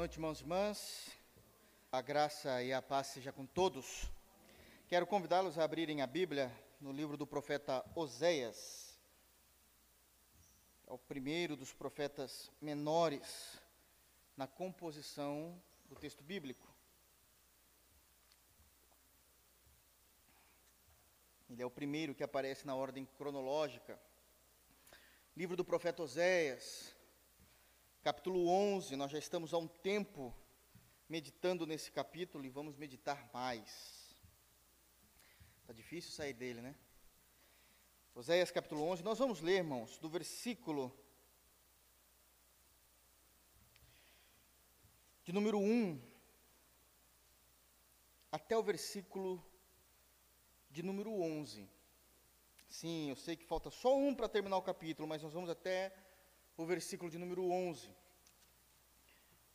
noite, irmãos e irmãs. A graça e a paz seja com todos. Quero convidá-los a abrirem a Bíblia no livro do profeta Oséias. É o primeiro dos profetas menores na composição do texto bíblico. Ele é o primeiro que aparece na ordem cronológica. Livro do profeta Oséias, capítulo 11, nós já estamos há um tempo meditando nesse capítulo e vamos meditar mais. Está difícil sair dele, né? Oséias capítulo 11, nós vamos ler, irmãos, do versículo de número 1 até o versículo de número 11. Sim, eu sei que falta só um para terminar o capítulo, mas nós vamos até o versículo de número 11.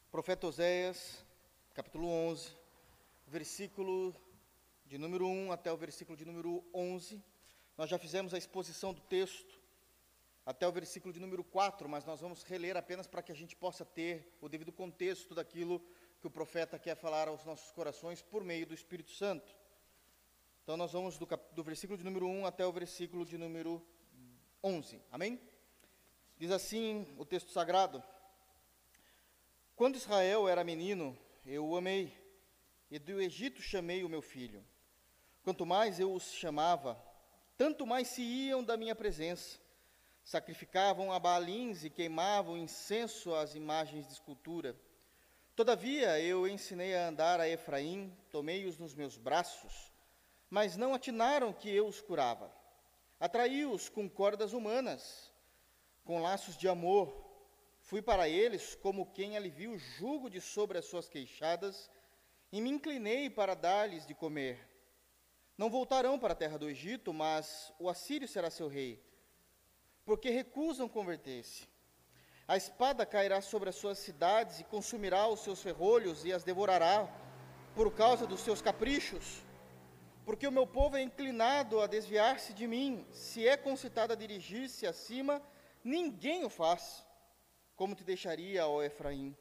Profeta Oséias, capítulo 11, versículo de número 1 até o versículo de número 11. Nós já fizemos a exposição do texto até o versículo de número 4, mas nós vamos reler apenas para que a gente possa ter o devido contexto daquilo que o profeta quer falar aos nossos corações por meio do Espírito Santo. Então, nós vamos do, do versículo de número 1 até o versículo de número 11. Amém? Diz assim o texto sagrado: Quando Israel era menino, eu o amei, e do Egito chamei o meu filho. Quanto mais eu os chamava, tanto mais se iam da minha presença. Sacrificavam a Baalins e queimavam incenso às imagens de escultura. Todavia eu ensinei a andar a Efraim, tomei-os nos meus braços, mas não atinaram que eu os curava. Atraí-os com cordas humanas com laços de amor. Fui para eles como quem alivia o jugo de sobre as suas queixadas e me inclinei para dar-lhes de comer. Não voltarão para a terra do Egito, mas o assírio será seu rei, porque recusam converter-se. A espada cairá sobre as suas cidades e consumirá os seus ferrolhos e as devorará por causa dos seus caprichos. Porque o meu povo é inclinado a desviar-se de mim, se é concitado a dirigir-se acima, Ninguém o faz. Como te deixaria, ó Efraim?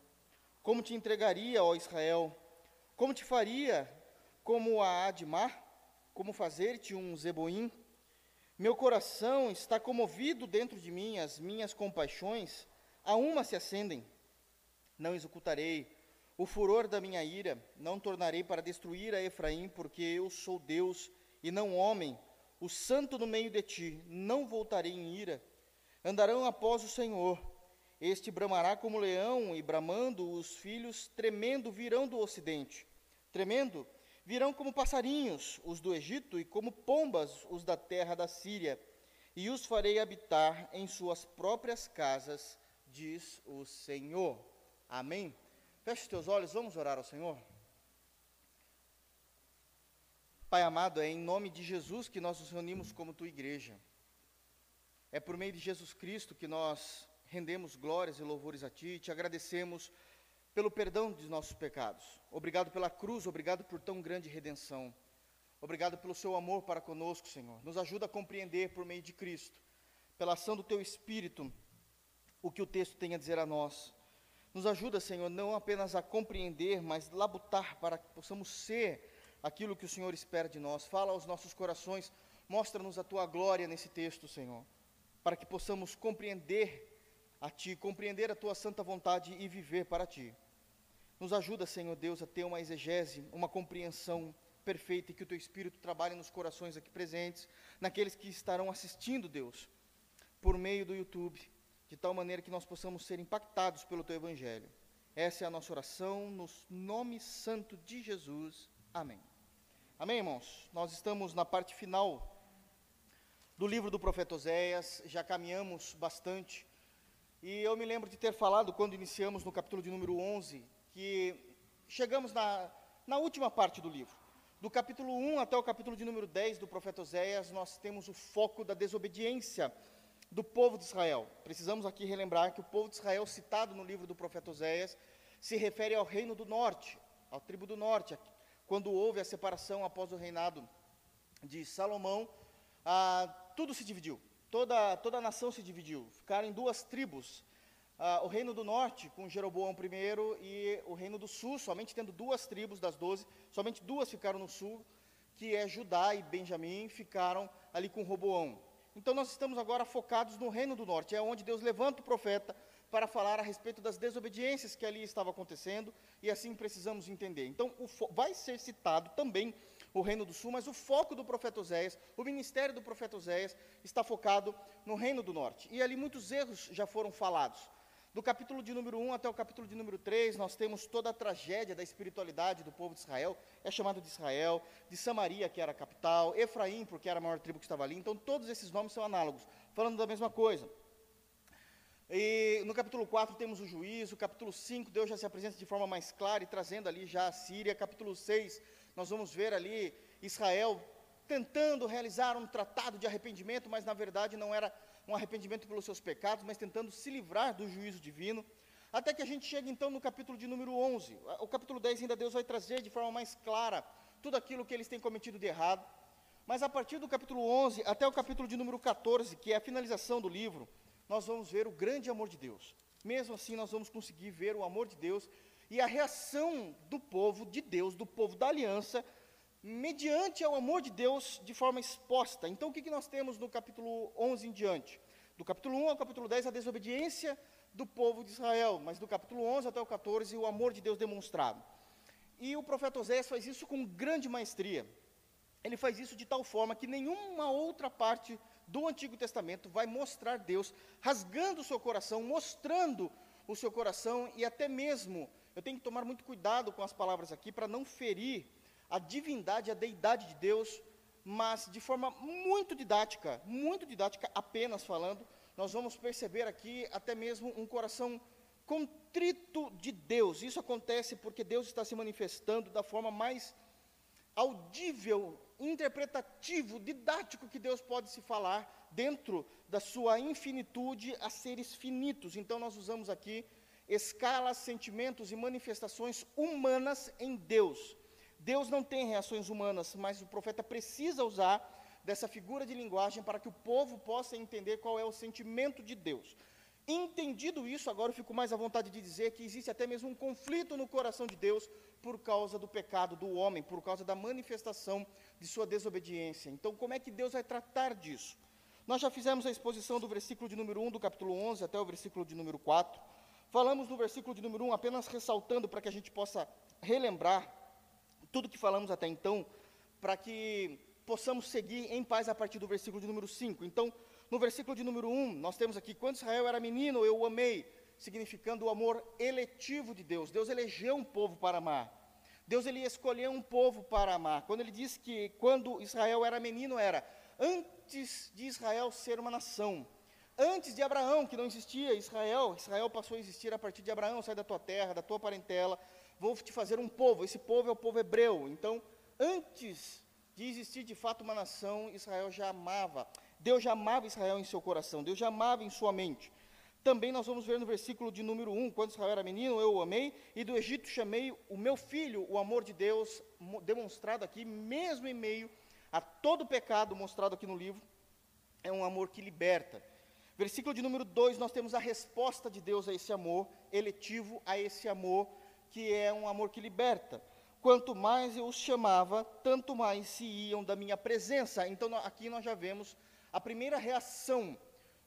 Como te entregaria, ó Israel? Como te faria, como a Admar? Como fazer-te um Zeboim? Meu coração está comovido dentro de mim, as minhas compaixões a uma se acendem. Não executarei o furor da minha ira, não tornarei para destruir a Efraim, porque eu sou Deus e não homem, o santo no meio de ti, não voltarei em ira Andarão após o Senhor. Este bramará como leão, e bramando os filhos, tremendo, virão do ocidente. Tremendo, virão como passarinhos os do Egito, e como pombas os da terra da Síria. E os farei habitar em suas próprias casas, diz o Senhor. Amém? Feche teus olhos, vamos orar ao Senhor. Pai amado, é em nome de Jesus que nós nos reunimos como tua igreja. É por meio de Jesus Cristo que nós rendemos glórias e louvores a Ti e te agradecemos pelo perdão de nossos pecados. Obrigado pela cruz, obrigado por tão grande redenção. Obrigado pelo seu amor para conosco, Senhor. Nos ajuda a compreender por meio de Cristo, pela ação do Teu Espírito, o que o texto tem a dizer a nós. Nos ajuda, Senhor, não apenas a compreender, mas labutar para que possamos ser aquilo que o Senhor espera de nós. Fala aos nossos corações, mostra-nos a Tua glória nesse texto, Senhor para que possamos compreender a Ti, compreender a Tua santa vontade e viver para Ti. Nos ajuda, Senhor Deus, a ter uma exegese, uma compreensão perfeita e que o Teu Espírito trabalhe nos corações aqui presentes, naqueles que estarão assistindo, Deus, por meio do YouTube, de tal maneira que nós possamos ser impactados pelo Teu Evangelho. Essa é a nossa oração, no nome santo de Jesus. Amém. Amém, irmãos? Nós estamos na parte final do livro do profeta Oséias, já caminhamos bastante. E eu me lembro de ter falado, quando iniciamos no capítulo de número 11, que chegamos na, na última parte do livro. Do capítulo 1 até o capítulo de número 10 do profeta Oséias, nós temos o foco da desobediência do povo de Israel. Precisamos aqui relembrar que o povo de Israel, citado no livro do profeta Oséias, se refere ao reino do norte, à tribo do norte, quando houve a separação após o reinado de Salomão, ah, tudo se dividiu, toda, toda a nação se dividiu, ficaram em duas tribos. ah, o reino do norte com Jeroboão I e o reino do sul, somente tendo duas tribos das doze, somente duas ficaram no sul, que é Judá e Benjamim, ficaram ali com Roboão. Então nós estamos agora focados no reino do norte, é onde Deus levanta o profeta para falar a respeito das desobediências que ali estavam acontecendo, e assim precisamos entender. Então, vai ser citado também o reino do sul, mas o foco do profeta Oséias, o ministério do profeta Oséias, está focado no reino do norte. E ali muitos erros já foram falados. Do capítulo de número 1 até o capítulo de número 3, nós temos toda a tragédia da espiritualidade do povo de Israel, é chamado de Israel, de Samaria, que era a capital, Efraim, porque era a maior tribo que estava ali, então todos esses nomes são análogos, falando da mesma coisa. E no capítulo 4 temos o juízo, capítulo 5 Deus já se apresenta de forma mais clara e trazendo ali já a Síria, capítulo 6 nós vamos ver ali Israel tentando realizar um tratado de arrependimento, mas na verdade não era um arrependimento pelos seus pecados, mas tentando se livrar do juízo divino, até que a gente chega então no capítulo de número 11, o capítulo 10 ainda Deus vai trazer de forma mais clara tudo aquilo que eles têm cometido de errado, mas a partir do capítulo 11 até o capítulo de número 14, que é a finalização do livro, nós vamos ver o grande amor de Deus. Mesmo assim, nós vamos conseguir ver o amor de Deus e a reação do povo de Deus, do povo da aliança, mediante ao amor de Deus de forma exposta. Então, o que, que nós temos no capítulo 11 em diante? Do capítulo 1 ao capítulo 10, a desobediência do povo de Israel, mas do capítulo 11 até o 14, o amor de Deus demonstrado. E o profeta Oséias faz isso com grande maestria. Ele faz isso de tal forma que nenhuma outra parte do Antigo Testamento vai mostrar Deus rasgando o seu coração, mostrando o seu coração e até mesmo, eu tenho que tomar muito cuidado com as palavras aqui para não ferir a divindade, a deidade de Deus, mas de forma muito didática, muito didática apenas falando, nós vamos perceber aqui até mesmo um coração contrito de Deus. Isso acontece porque Deus está se manifestando da forma mais audível interpretativo, didático que Deus pode se falar dentro da sua infinitude a seres finitos. Então, nós usamos aqui escalas, sentimentos e manifestações humanas em Deus. Deus não tem reações humanas, mas o profeta precisa usar dessa figura de linguagem para que o povo possa entender qual é o sentimento de Deus. Entendido isso, agora eu fico mais à vontade de dizer que existe até mesmo um conflito no coração de Deus por causa do pecado do homem, por causa da manifestação de sua desobediência. Então, como é que Deus vai tratar disso? Nós já fizemos a exposição do versículo de número 1 do capítulo 11 até o versículo de número 4. Falamos no versículo de número 1 apenas ressaltando para que a gente possa relembrar tudo que falamos até então, para que possamos seguir em paz a partir do versículo de número 5. Então, no versículo de número 1, nós temos aqui: Quando Israel era menino, eu o amei, significando o amor eletivo de Deus. Deus elegeu um povo para amar. Deus ele escolheu um povo para amar. Quando ele diz que quando Israel era menino, era antes de Israel ser uma nação. Antes de Abraão, que não existia Israel, Israel passou a existir a partir de Abraão, sai da tua terra, da tua parentela, vou te fazer um povo. Esse povo é o povo hebreu. Então, antes de existir de fato uma nação, Israel já amava. Deus já amava Israel em seu coração, Deus já amava em sua mente. Também nós vamos ver no versículo de número 1, quando Israel era menino, eu o amei, e do Egito chamei o meu filho, o amor de Deus demonstrado aqui, mesmo em meio a todo o pecado mostrado aqui no livro, é um amor que liberta. Versículo de número 2, nós temos a resposta de Deus a esse amor, eletivo a esse amor, que é um amor que liberta. Quanto mais eu os chamava, tanto mais se iam da minha presença. Então, aqui nós já vemos a primeira reação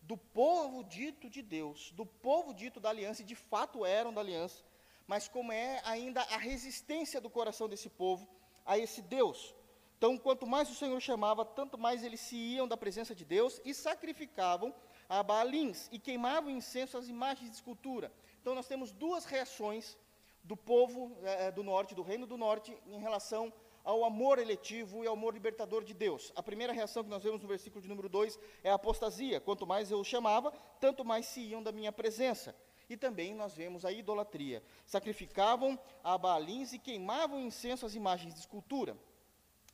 do povo dito de Deus, do povo dito da aliança, e de fato eram da aliança, mas como é ainda a resistência do coração desse povo a esse Deus. Então, quanto mais o Senhor chamava, tanto mais eles se iam da presença de Deus e sacrificavam a Baalins e queimavam incenso às imagens de escultura. Então, nós temos duas reações do povo eh, do norte, do reino do norte, em relação ao amor eletivo e ao amor libertador de Deus. A primeira reação que nós vemos no versículo de número 2 é a apostasia. Quanto mais eu chamava, tanto mais se iam da minha presença. E também nós vemos a idolatria. Sacrificavam a Baalins e queimavam incenso às imagens de escultura.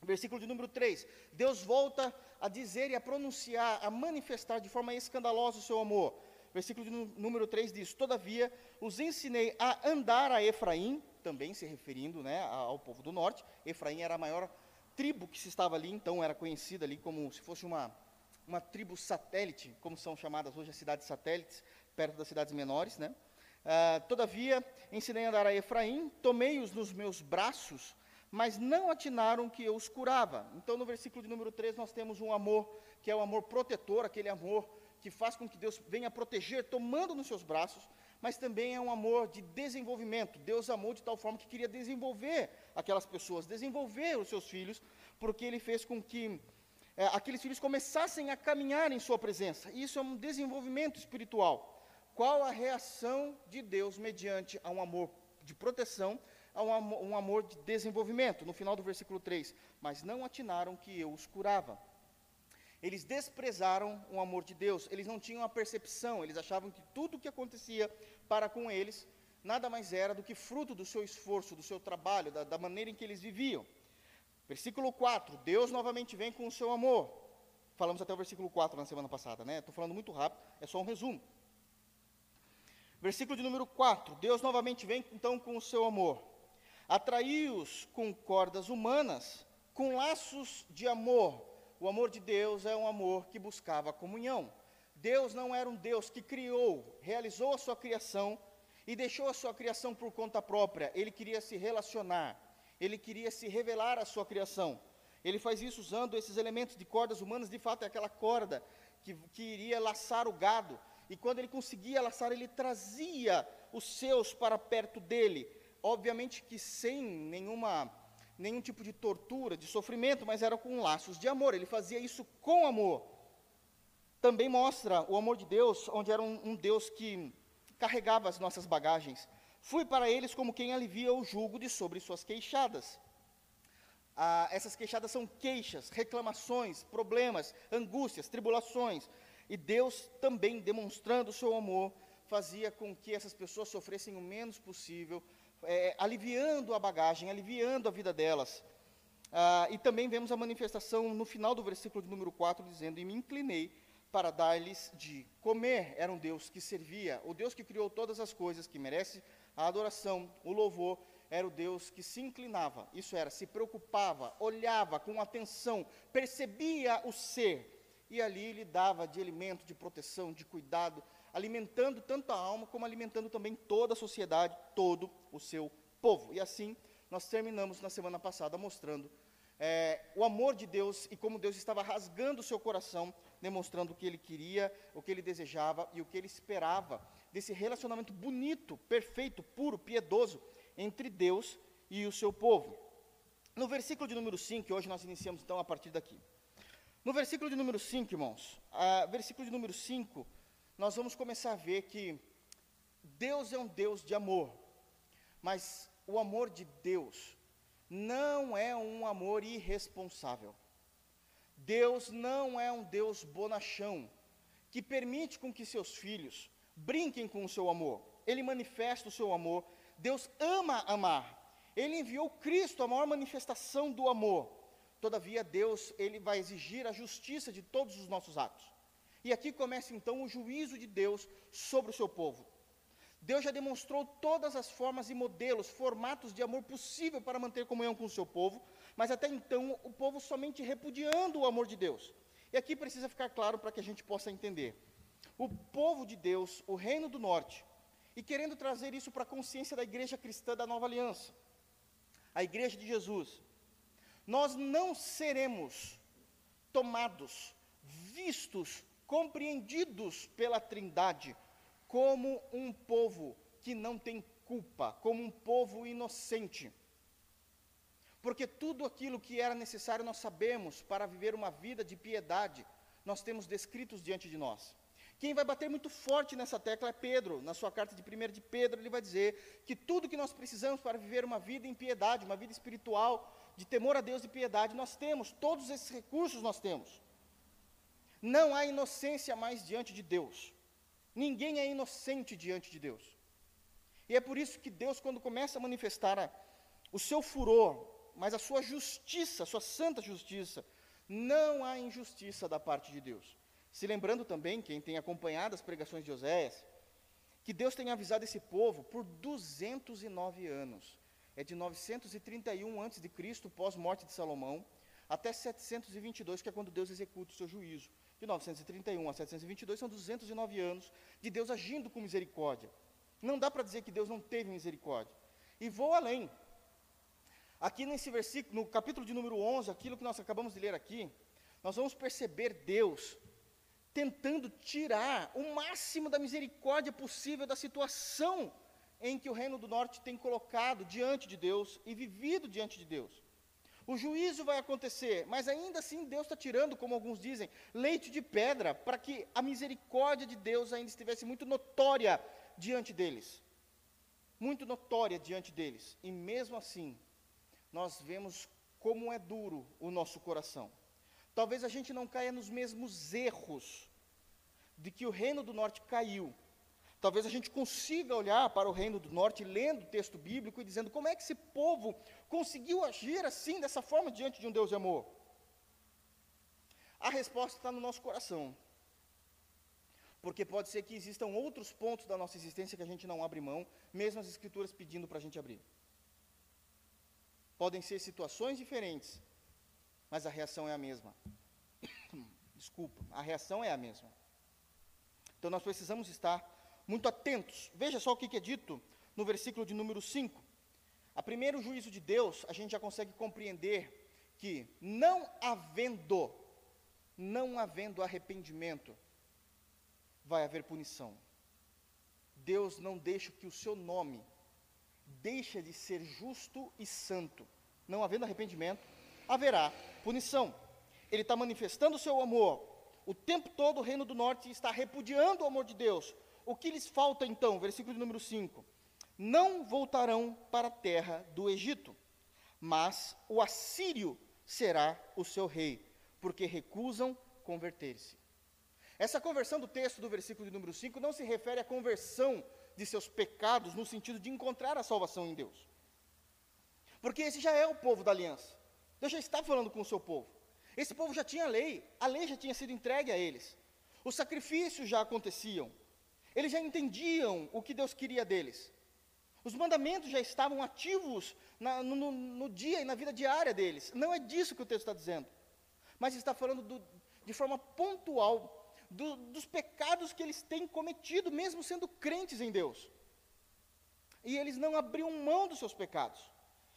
Versículo de número 3. Deus volta a dizer e a pronunciar, a manifestar de forma escandalosa o seu amor. Versículo de número 3 diz: Todavia os ensinei a andar a Efraim, também se referindo né, ao povo do norte. Efraim era a maior tribo que se estava ali, então era conhecida ali como se fosse uma, uma tribo satélite, como são chamadas hoje as cidades satélites, perto das cidades menores, né? Ah, todavia, ensinei a andar a Efraim, tomei-os nos meus braços, mas não atinaram que eu os curava. Então, no versículo de número 3, nós temos um amor, que é o amor protetor, aquele amor que faz com que Deus venha proteger, tomando nos seus braços, mas também é um amor de desenvolvimento. Deus amou de tal forma que queria desenvolver aquelas pessoas, desenvolver os seus filhos, porque Ele fez com que é, aqueles filhos começassem a caminhar em Sua presença. Isso é um desenvolvimento espiritual. Qual a reação de Deus mediante a um amor de proteção, a um amor, um amor de desenvolvimento? No final do versículo 3: Mas não atinaram que eu os curava. Eles desprezaram o amor de Deus, eles não tinham a percepção, eles achavam que tudo o que acontecia para com eles nada mais era do que fruto do seu esforço, do seu trabalho, da, da maneira em que eles viviam. Versículo 4: Deus novamente vem com o seu amor. Falamos até o versículo 4 na semana passada, né? Estou falando muito rápido, é só um resumo. Versículo de número 4: Deus novamente vem então com o seu amor. Atraiu-os com cordas humanas, com laços de amor. O amor de Deus é um amor que buscava comunhão. Deus não era um Deus que criou, realizou a sua criação e deixou a sua criação por conta própria. Ele queria se relacionar, ele queria se revelar à sua criação. Ele faz isso usando esses elementos de cordas humanas, de fato é aquela corda que, que iria laçar o gado, e quando ele conseguia laçar, ele trazia os seus para perto dele. Obviamente que sem nenhuma, nenhum tipo de tortura, de sofrimento, mas era com laços de amor. Ele fazia isso com amor. Também mostra o amor de Deus, onde era um, um Deus que carregava as nossas bagagens. Fui para eles como quem alivia o jugo de sobre suas queixadas. Ah, essas queixadas são queixas, reclamações, problemas, angústias, tribulações. E Deus também, demonstrando o seu amor, fazia com que essas pessoas sofressem o menos possível, é, aliviando a bagagem, aliviando a vida delas. Ah, e também vemos a manifestação no final do versículo de número 4, dizendo: E me inclinei para dar-lhes de comer. Era um Deus que servia, o Deus que criou todas as coisas, que merece a adoração, o louvor, era o Deus que se inclinava, isso era, se preocupava, olhava com atenção, percebia o ser, e ali lhe dava de alimento, de proteção, de cuidado, alimentando tanto a alma como alimentando também toda a sociedade, todo o seu povo. E assim nós terminamos na semana passada mostrando é, o amor de Deus e como Deus estava rasgando o seu coração, demonstrando o que ele queria, o que ele desejava e o que ele esperava desse relacionamento bonito, perfeito, puro, piedoso entre Deus e o seu povo. No versículo de número 5, que hoje nós iniciamos então a partir daqui. No versículo de número 5, irmãos, a, versículo de número 5, nós vamos começar a ver que Deus é um Deus de amor, mas o amor de Deus não é um amor irresponsável. Deus não é um Deus bonachão, que permite com que seus filhos brinquem com o seu amor. Ele manifesta o seu amor. Deus ama amar. Ele enviou Cristo, a maior manifestação do amor. Todavia, Deus, ele vai exigir a justiça de todos os nossos atos. E aqui começa então o juízo de Deus sobre o seu povo. Deus já demonstrou todas as formas e modelos, formatos de amor possível para manter comunhão com o seu povo, mas até então o povo somente repudiando o amor de Deus. E aqui precisa ficar claro para que a gente possa entender. O povo de Deus, o reino do norte, e querendo trazer isso para a consciência da igreja cristã da nova aliança, a igreja de Jesus, nós não seremos tomados, vistos, compreendidos pela Trindade como um povo que não tem culpa, como um povo inocente. Porque tudo aquilo que era necessário nós sabemos para viver uma vida de piedade, nós temos descritos diante de nós. Quem vai bater muito forte nessa tecla é Pedro. Na sua carta de 1 de Pedro, ele vai dizer que tudo que nós precisamos para viver uma vida em piedade, uma vida espiritual, de temor a Deus e piedade, nós temos, todos esses recursos nós temos. Não há inocência mais diante de Deus. Ninguém é inocente diante de Deus. E é por isso que Deus, quando começa a manifestar a, o seu furor, mas a sua justiça, a sua santa justiça, não há injustiça da parte de Deus. Se lembrando também, quem tem acompanhado as pregações de Oséias, que Deus tem avisado esse povo por 209 anos é de 931 a.C., pós-morte de Salomão, até 722, que é quando Deus executa o seu juízo. De 931 a 722 são 209 anos de Deus agindo com misericórdia. Não dá para dizer que Deus não teve misericórdia. E vou além. Aqui nesse versículo, no capítulo de número 11, aquilo que nós acabamos de ler aqui, nós vamos perceber Deus tentando tirar o máximo da misericórdia possível da situação em que o Reino do Norte tem colocado diante de Deus e vivido diante de Deus. O juízo vai acontecer, mas ainda assim Deus está tirando, como alguns dizem, leite de pedra, para que a misericórdia de Deus ainda estivesse muito notória diante deles. Muito notória diante deles. E mesmo assim, nós vemos como é duro o nosso coração. Talvez a gente não caia nos mesmos erros de que o reino do norte caiu, Talvez a gente consiga olhar para o reino do norte, lendo o texto bíblico e dizendo como é que esse povo conseguiu agir assim, dessa forma, diante de um Deus de amor. A resposta está no nosso coração. Porque pode ser que existam outros pontos da nossa existência que a gente não abre mão, mesmo as Escrituras pedindo para a gente abrir. Podem ser situações diferentes, mas a reação é a mesma. Desculpa, a reação é a mesma. Então nós precisamos estar muito atentos. Veja só o que, é dito no versículo de número 5. A primeiro juízo de Deus, a gente já consegue compreender que não havendo, não havendo arrependimento, vai haver punição. Deus não deixa que o seu nome deixe de ser justo e santo. Não havendo arrependimento, haverá punição. Ele está manifestando o seu amor. O tempo todo o reino do norte está repudiando o amor de Deus, o que lhes falta então? Versículo número 5. Não voltarão para a terra do Egito, mas o assírio será o seu rei, porque recusam converter-se. Essa conversão do texto do versículo de número 5 não se refere à conversão de seus pecados no sentido de encontrar a salvação em Deus. Porque esse já é o povo da aliança. Deus já está falando com o seu povo. Esse povo já tinha lei, a lei já tinha sido entregue a eles. Os sacrifícios já aconteciam. Eles já entendiam o que Deus queria deles. Os mandamentos já estavam ativos na, no, no, dia e na vida diária deles. Não é disso que o texto está dizendo. Mas está falando do, de forma pontual do, dos pecados que eles têm cometido, mesmo sendo crentes em Deus. E eles não abriam mão dos seus pecados.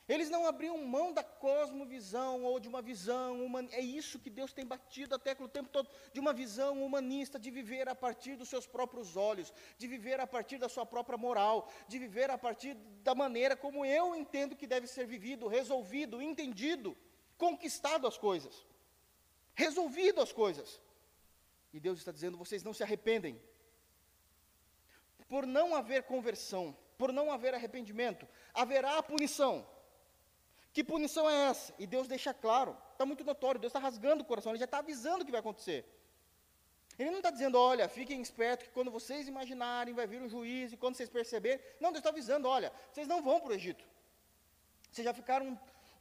Eles não abriam mão da cosmovisão ou de uma visão humanista. É isso que Deus tem batido a tecla o tempo todo, de uma visão humanista, de viver a partir dos seus próprios olhos, de viver a partir da sua própria moral, de viver a partir da maneira como eu entendo que deve ser vivido, resolvido, entendido, conquistado as coisas, resolvido as coisas. E Deus está dizendo: vocês não se arrependem. Por não haver conversão, por não haver arrependimento, haverá punição. Que punição é essa? E Deus deixa claro, está muito notório, Deus está rasgando o coração, Ele já está avisando o que vai acontecer. Ele não está dizendo, olha, fiquem espertos que quando vocês imaginarem vai vir um juiz e quando vocês perceberem. Não, Deus está avisando, olha, vocês não vão para o Egito. Vocês já ficaram um,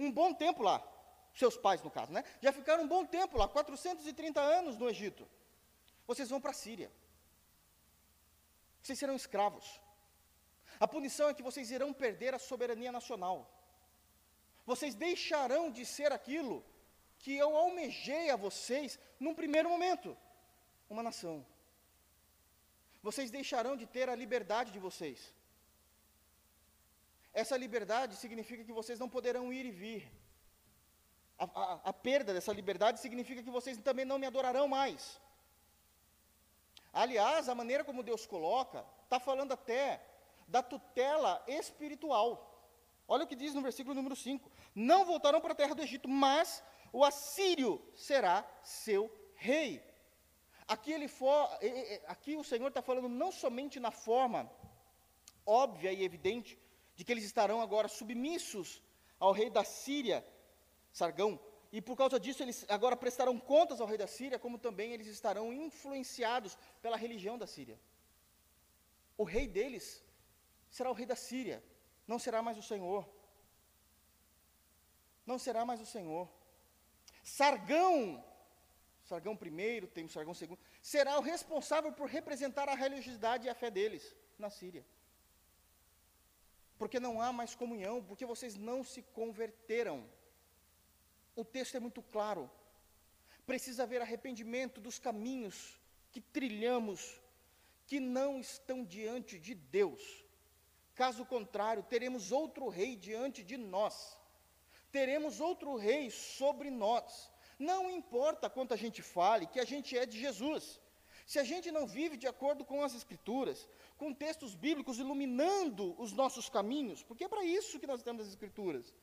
um, bom tempo lá, seus pais no caso, né? Já ficaram um bom tempo lá, 430 anos no Egito. Vocês vão para a Síria. Vocês serão escravos. A punição é que vocês irão perder a soberania nacional. Vocês deixarão de ser aquilo que eu almejei a vocês num primeiro momento uma nação. Vocês deixarão de ter a liberdade de vocês. Essa liberdade significa que vocês não poderão ir e vir. A, a, a, perda dessa liberdade significa que vocês também não me adorarão mais. Aliás, a maneira como Deus coloca, está falando até da tutela espiritual. Olha o que diz no versículo número 5: Não voltarão para a terra do Egito, mas o assírio será seu rei. Aqui, ele for, aqui o Senhor está falando não somente na forma óbvia e evidente de que eles estarão agora submissos ao rei da Síria, Sargão, e por causa disso eles agora prestarão contas ao rei da Síria, como também eles estarão influenciados pela religião da Síria. O rei deles será o rei da Síria, não será mais o Senhor. Não será mais o Senhor. Sargão, Sargão primeiro, tem o Sargão segundo, será o responsável por representar a religiosidade e a fé deles na Síria. Porque não há mais comunhão, porque vocês não se converteram. O texto é muito claro. Precisa haver arrependimento dos caminhos que trilhamos, que não estão diante de Deus. Caso contrário, teremos outro rei diante de nós. Teremos outro rei sobre nós. Não importa quanto a gente fale que a gente é de Jesus. Se a gente não vive de acordo com as Escrituras, com textos bíblicos iluminando os nossos caminhos, porque é para isso que nós temos as Escrituras.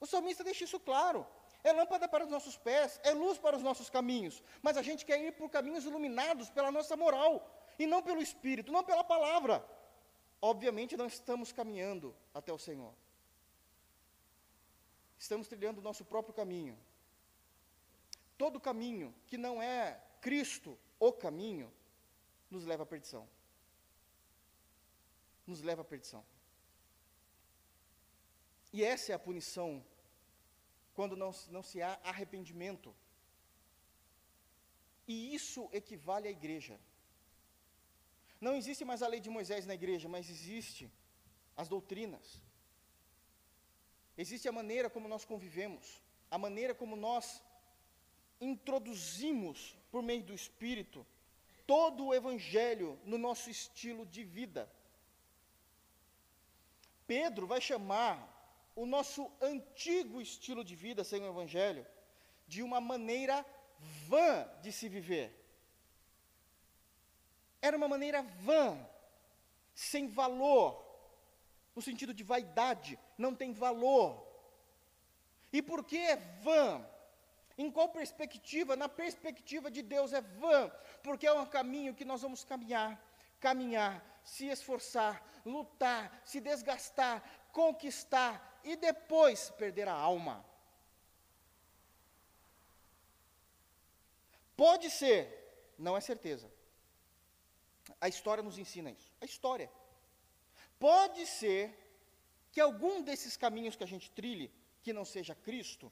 O salmista deixa isso claro. É lâmpada para os nossos pés, é luz para os nossos caminhos. Mas a gente quer ir por caminhos iluminados pela nossa moral, e não pelo Espírito, não pela palavra. Obviamente não estamos caminhando até o Senhor. Estamos trilhando o nosso próprio caminho. Todo caminho que não é Cristo o caminho, nos leva à perdição. Nos leva à perdição. E essa é a punição quando não, não se há arrependimento. E isso equivale à igreja. Não existe mais a lei de Moisés na igreja, mas existe as doutrinas. Existe a maneira como nós convivemos, a maneira como nós introduzimos por meio do Espírito, todo o Evangelho no nosso estilo de vida. Pedro vai chamar o nosso antigo estilo de vida sem o Evangelho de uma maneira vã de se viver. Era uma maneira vã, sem valor, no sentido de vaidade, não tem valor. E por que é vã? Em qual perspectiva? Na perspectiva de Deus é vã, porque é um caminho que nós vamos caminhar, caminhar, se esforçar, lutar, se desgastar, conquistar e depois perder a alma. Pode ser, não é certeza. A história nos ensina isso. A história. Pode ser que algum desses caminhos que a gente trilhe, que não seja Cristo,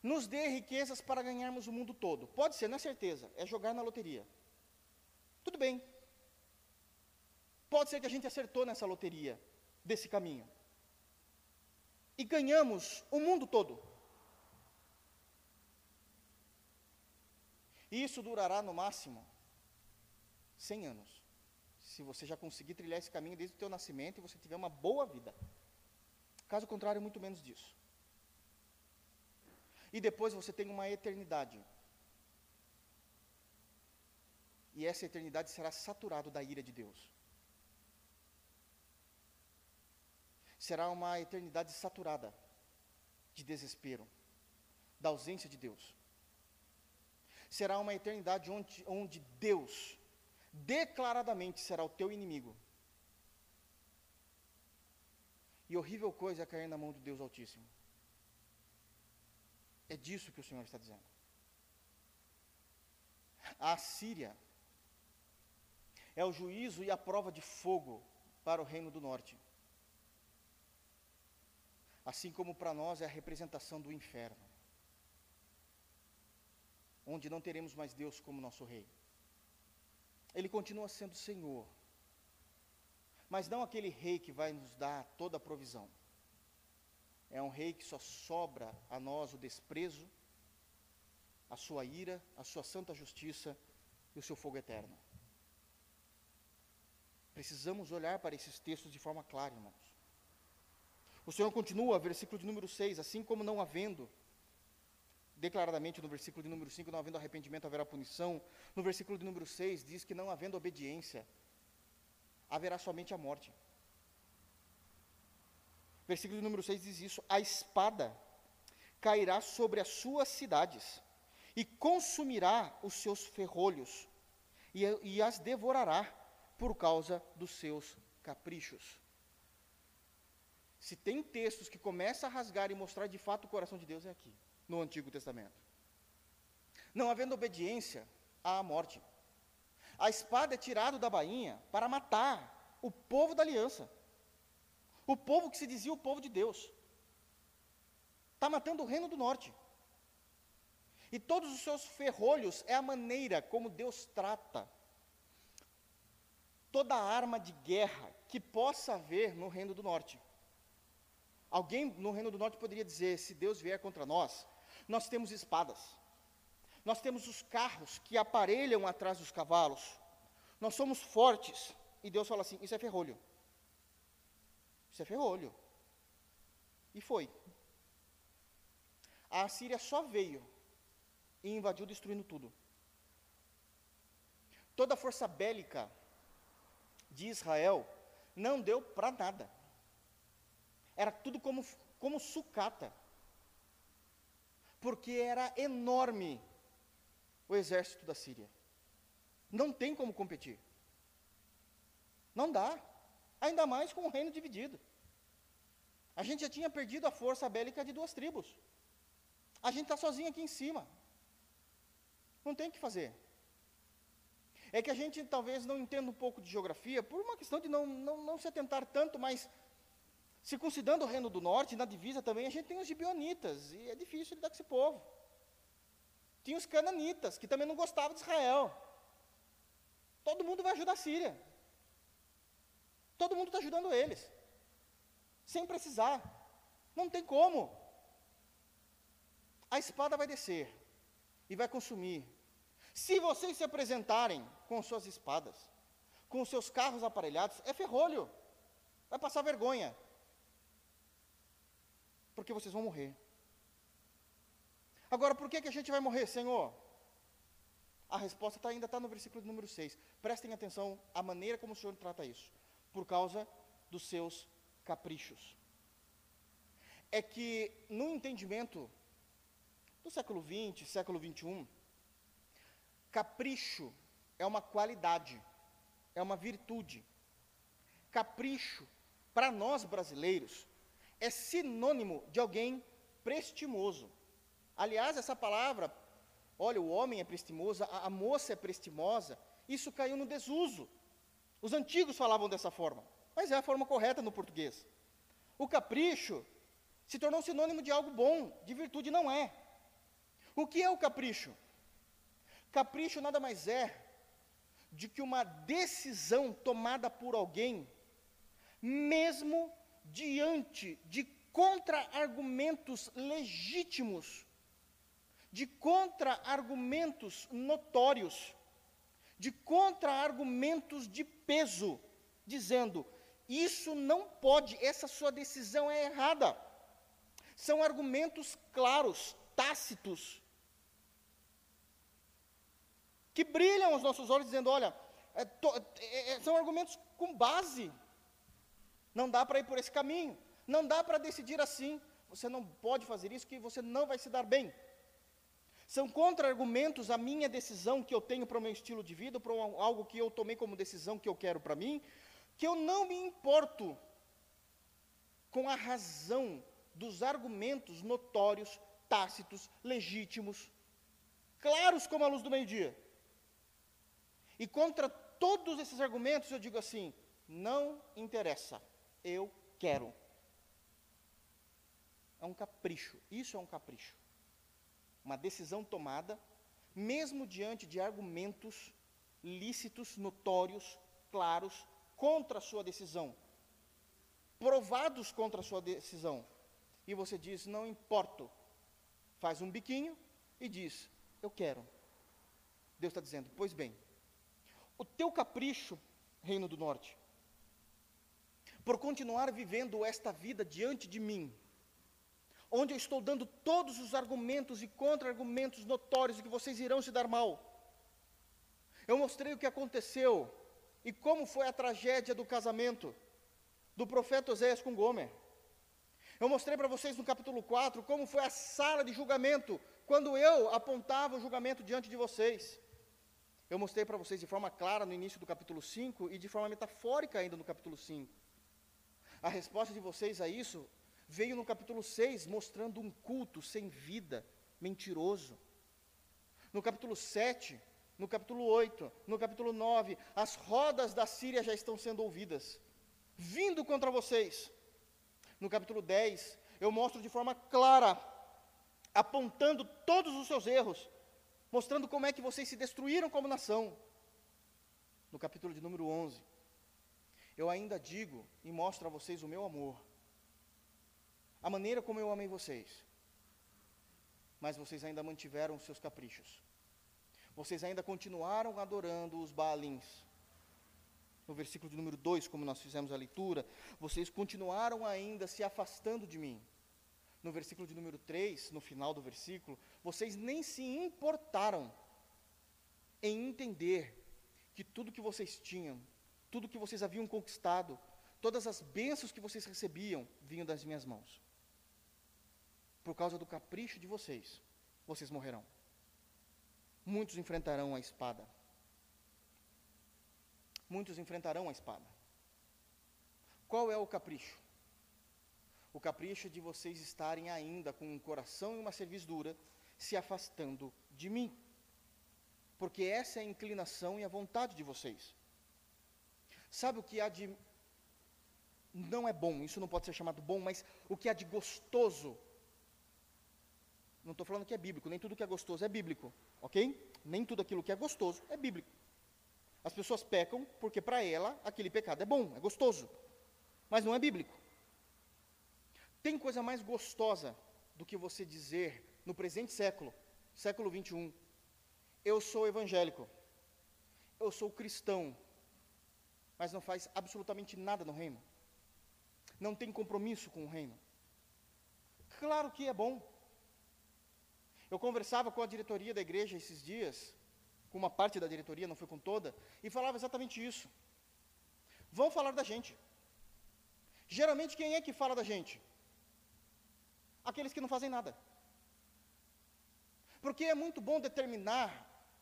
nos dê riquezas para ganharmos o mundo todo. Pode ser, não é certeza, é jogar na loteria. Tudo bem. Pode ser que a gente acertou nessa loteria, desse caminho. E ganhamos o mundo todo. E isso durará no máximo 100 anos. Se você já conseguir trilhar esse caminho desde o teu nascimento e você tiver uma boa vida. Caso contrário, muito menos disso e depois você tem uma eternidade. E essa eternidade será saturada da ira de Deus. Será uma eternidade saturada de desespero, da ausência de Deus. Será uma eternidade onde, onde Deus declaradamente será o teu inimigo. E horrível coisa é cair na mão de Deus Altíssimo. É disso que o Senhor está dizendo. A Síria é o juízo e a prova de fogo para o reino do norte. Assim como para nós é a representação do inferno, onde não teremos mais Deus como nosso rei. Ele continua sendo Senhor, mas não aquele rei que vai nos dar toda a provisão. É um rei que só sobra a nós o desprezo, a sua ira, a sua santa justiça e o seu fogo eterno. Precisamos olhar para esses textos de forma clara, irmãos. O Senhor continua, versículo de número 6, assim como não havendo, declaradamente no versículo de número 5, não havendo arrependimento, haverá punição. No versículo de número 6, diz que não havendo obediência, haverá somente a morte. Versículo número 6 diz isso: A espada cairá sobre as suas cidades e consumirá os seus ferrolhos e, e as devorará por causa dos seus caprichos. Se tem textos que começam a rasgar e mostrar de fato o coração de Deus, é aqui, no Antigo Testamento. Não havendo obediência, a morte. A espada é tirada da bainha para matar o povo da aliança. O povo que se dizia o povo de Deus. Está matando o reino do norte. E todos os seus ferrolhos é a maneira como Deus trata toda arma de guerra que possa haver no reino do norte. Alguém no reino do norte poderia dizer: se Deus vier contra nós, nós temos espadas, Nós temos os carros que aparelham atrás dos cavalos. Nós somos fortes. E Deus fala assim: Isso é ferrolho. Isso é ferrolho. E foi. A Assíria só veio e invadiu, destruindo tudo. Toda a força bélica de Israel não deu para nada. Era tudo como, como sucata. Porque era enorme o exército da Síria. Não tem como competir. Não dá. Ainda mais com o reino dividido. A gente já tinha perdido a força bélica de duas tribos. A gente está sozinho aqui em cima. Não tem o que fazer. É que a gente talvez não entenda um pouco de geografia, por uma questão de não, não, não se atentar tanto, mas se considerando o reino do norte, na divisa também, a gente tem os gibionitas, e é difícil lidar com esse povo. Tinha os cananitas, que também não gostavam de Israel. Todo mundo vai ajudar a Síria. Todo mundo está ajudando eles sem precisar. Não tem como. A espada vai descer e vai consumir. Se vocês se apresentarem com suas espadas, com seus carros aparelhados, é ferrolho. Vai passar vergonha. Porque vocês vão morrer. Agora, por que, que a gente vai morrer, Senhor? A resposta tá, ainda está no versículo número 6. Prestem atenção à maneira como o Senhor trata isso. Por causa dos seus caprichos. É que, no entendimento do século XX, século XXI, capricho é uma qualidade, é uma virtude. Capricho, para nós brasileiros, é sinônimo de alguém prestimoso. Aliás, essa palavra, olha, o homem é prestimoso, a, a moça é prestimosa, isso caiu no desuso. Os antigos falavam dessa forma mas é a forma correta no português. O capricho se tornou sinônimo de algo bom, de virtude não é. O que é o capricho? Capricho nada mais é de que uma decisão tomada por alguém, mesmo diante de contra-argumentos legítimos, de contra-argumentos notórios, de contra-argumentos de peso, dizendo: isso não pode, essa sua decisão é errada. São argumentos claros, tácitos, que brilham aos nossos olhos, dizendo: olha, é, to, é, é são argumentos com base. Não dá para ir por esse caminho, não dá para decidir assim. Você não pode fazer isso, que você não vai se dar bem. São contra-argumentos à minha decisão que eu tenho para o meu estilo de vida, para algo que eu tomei como decisão que eu quero para mim, que eu não me importo com a razão dos argumentos notórios, tácitos, legítimos, claros como a luz do meio-dia. E contra todos esses argumentos eu digo assim: não interessa, eu quero. É um capricho, isso é um capricho. Uma decisão tomada, mesmo diante de argumentos lícitos, notórios, claros, contra a sua decisão, provados contra a sua decisão, e você diz: não importo, faz um biquinho e diz: eu quero. Deus está dizendo: pois bem, o teu capricho, Reino do Norte, por continuar vivendo esta vida diante de mim, onde eu estou dando todos os argumentos e contra-argumentos notórios de que vocês irão se dar mal. Eu mostrei o que aconteceu e como foi a tragédia do casamento do profeta Oséias com Gomer. Eu mostrei para vocês no capítulo 4 como foi a sala de julgamento, quando eu apontava o julgamento diante de vocês. Eu mostrei para vocês de forma clara no início do capítulo 5 e de forma metafórica ainda no capítulo 5. A resposta de vocês a isso veio no capítulo 6, mostrando um culto sem vida, mentiroso. No capítulo 7, no capítulo 8, no capítulo 9, as rodas da Síria já estão sendo ouvidas, vindo contra vocês. No capítulo 10, eu mostro de forma clara, apontando todos os seus erros, mostrando como é que vocês se destruíram como nação. No capítulo de número 11, eu ainda digo e mostro a vocês o meu amor, a maneira como eu amei vocês, mas vocês ainda mantiveram os seus caprichos vocês ainda continuaram adorando os Baalins. No versículo de número 2, como nós fizemos a leitura, vocês continuaram ainda se afastando de mim. No versículo de número 3, no final do versículo, vocês nem se importaram em entender que tudo que vocês tinham, tudo que vocês haviam conquistado, todas as bênçãos que vocês recebiam vinham das minhas mãos. Por causa do capricho de vocês, vocês morrerão. Muitos enfrentarão a espada. Muitos enfrentarão a espada. Qual é o capricho? O capricho de vocês estarem ainda com um coração e uma cerviz dura, se afastando de mim. Porque essa é a inclinação e a vontade de vocês. Sabe o que há de. Não é bom, isso não pode ser chamado bom, mas o que há de gostoso não estou falando que é bíblico, nem tudo que é gostoso é bíblico, ok? Nem tudo aquilo que é gostoso é bíblico. As pessoas pecam porque para ela aquele pecado é bom, é gostoso, mas não é bíblico. Tem coisa mais gostosa do que você dizer no presente século, século 21, eu sou evangélico, eu sou cristão, mas não faz absolutamente nada no reino, não tem compromisso com o reino. Claro que é bom, eu conversava com a diretoria da igreja esses dias, com uma parte da diretoria, não foi com toda, e falava exatamente isso. Vão falar da gente. Geralmente, quem é que fala da gente? Aqueles que não fazem nada. Porque é muito bom determinar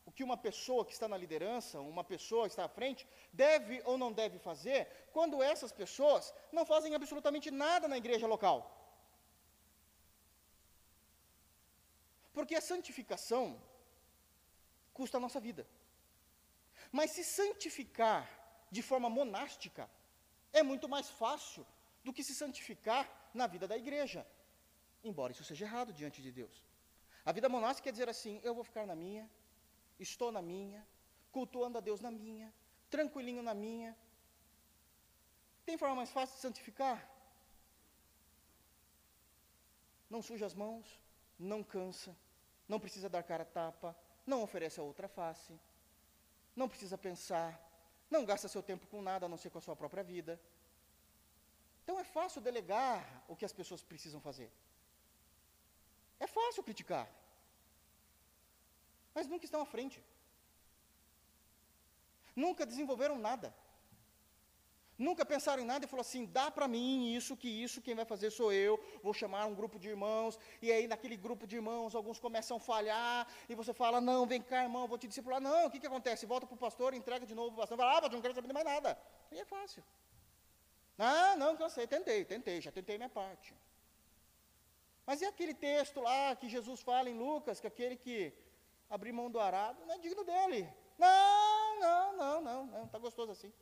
o que uma pessoa que está na liderança, uma pessoa que está à frente, deve ou não deve fazer, quando essas pessoas não fazem absolutamente nada na igreja local. Porque a santificação custa a nossa vida. Mas se santificar de forma monástica é muito mais fácil do que se santificar na vida da igreja. Embora isso seja errado diante de Deus. A vida monástica quer dizer assim: eu vou ficar na minha, estou na minha, cultuando a Deus na minha, tranquilinho na minha. Tem forma mais fácil de santificar? Não suja as mãos, não cansa, não precisa dar cara a tapa, não oferece a outra face, não precisa pensar, não gasta seu tempo com nada a não ser com a sua própria vida. Então é fácil delegar o que as pessoas precisam fazer. É fácil criticar. Mas nunca estão à frente. Nunca desenvolveram nada. Nunca pensaram em nada e falou assim: dá para mim isso, que isso quem vai fazer sou eu. Vou chamar um grupo de irmãos. E aí, naquele grupo de irmãos, alguns começam a falhar. E você fala: não, vem cá, irmão, vou te discipular. Não, o que, que acontece? Volta para o pastor, entrega de novo para o pastor. Fala: ah, pastor, não quero saber mais nada. E é fácil. Ah, não, cansei, tentei, tentei, já tentei minha parte. Mas e aquele texto lá que Jesus fala em Lucas, que aquele que abrir mão do arado não é digno dele. Não, não, não, não, não, está gostoso assim.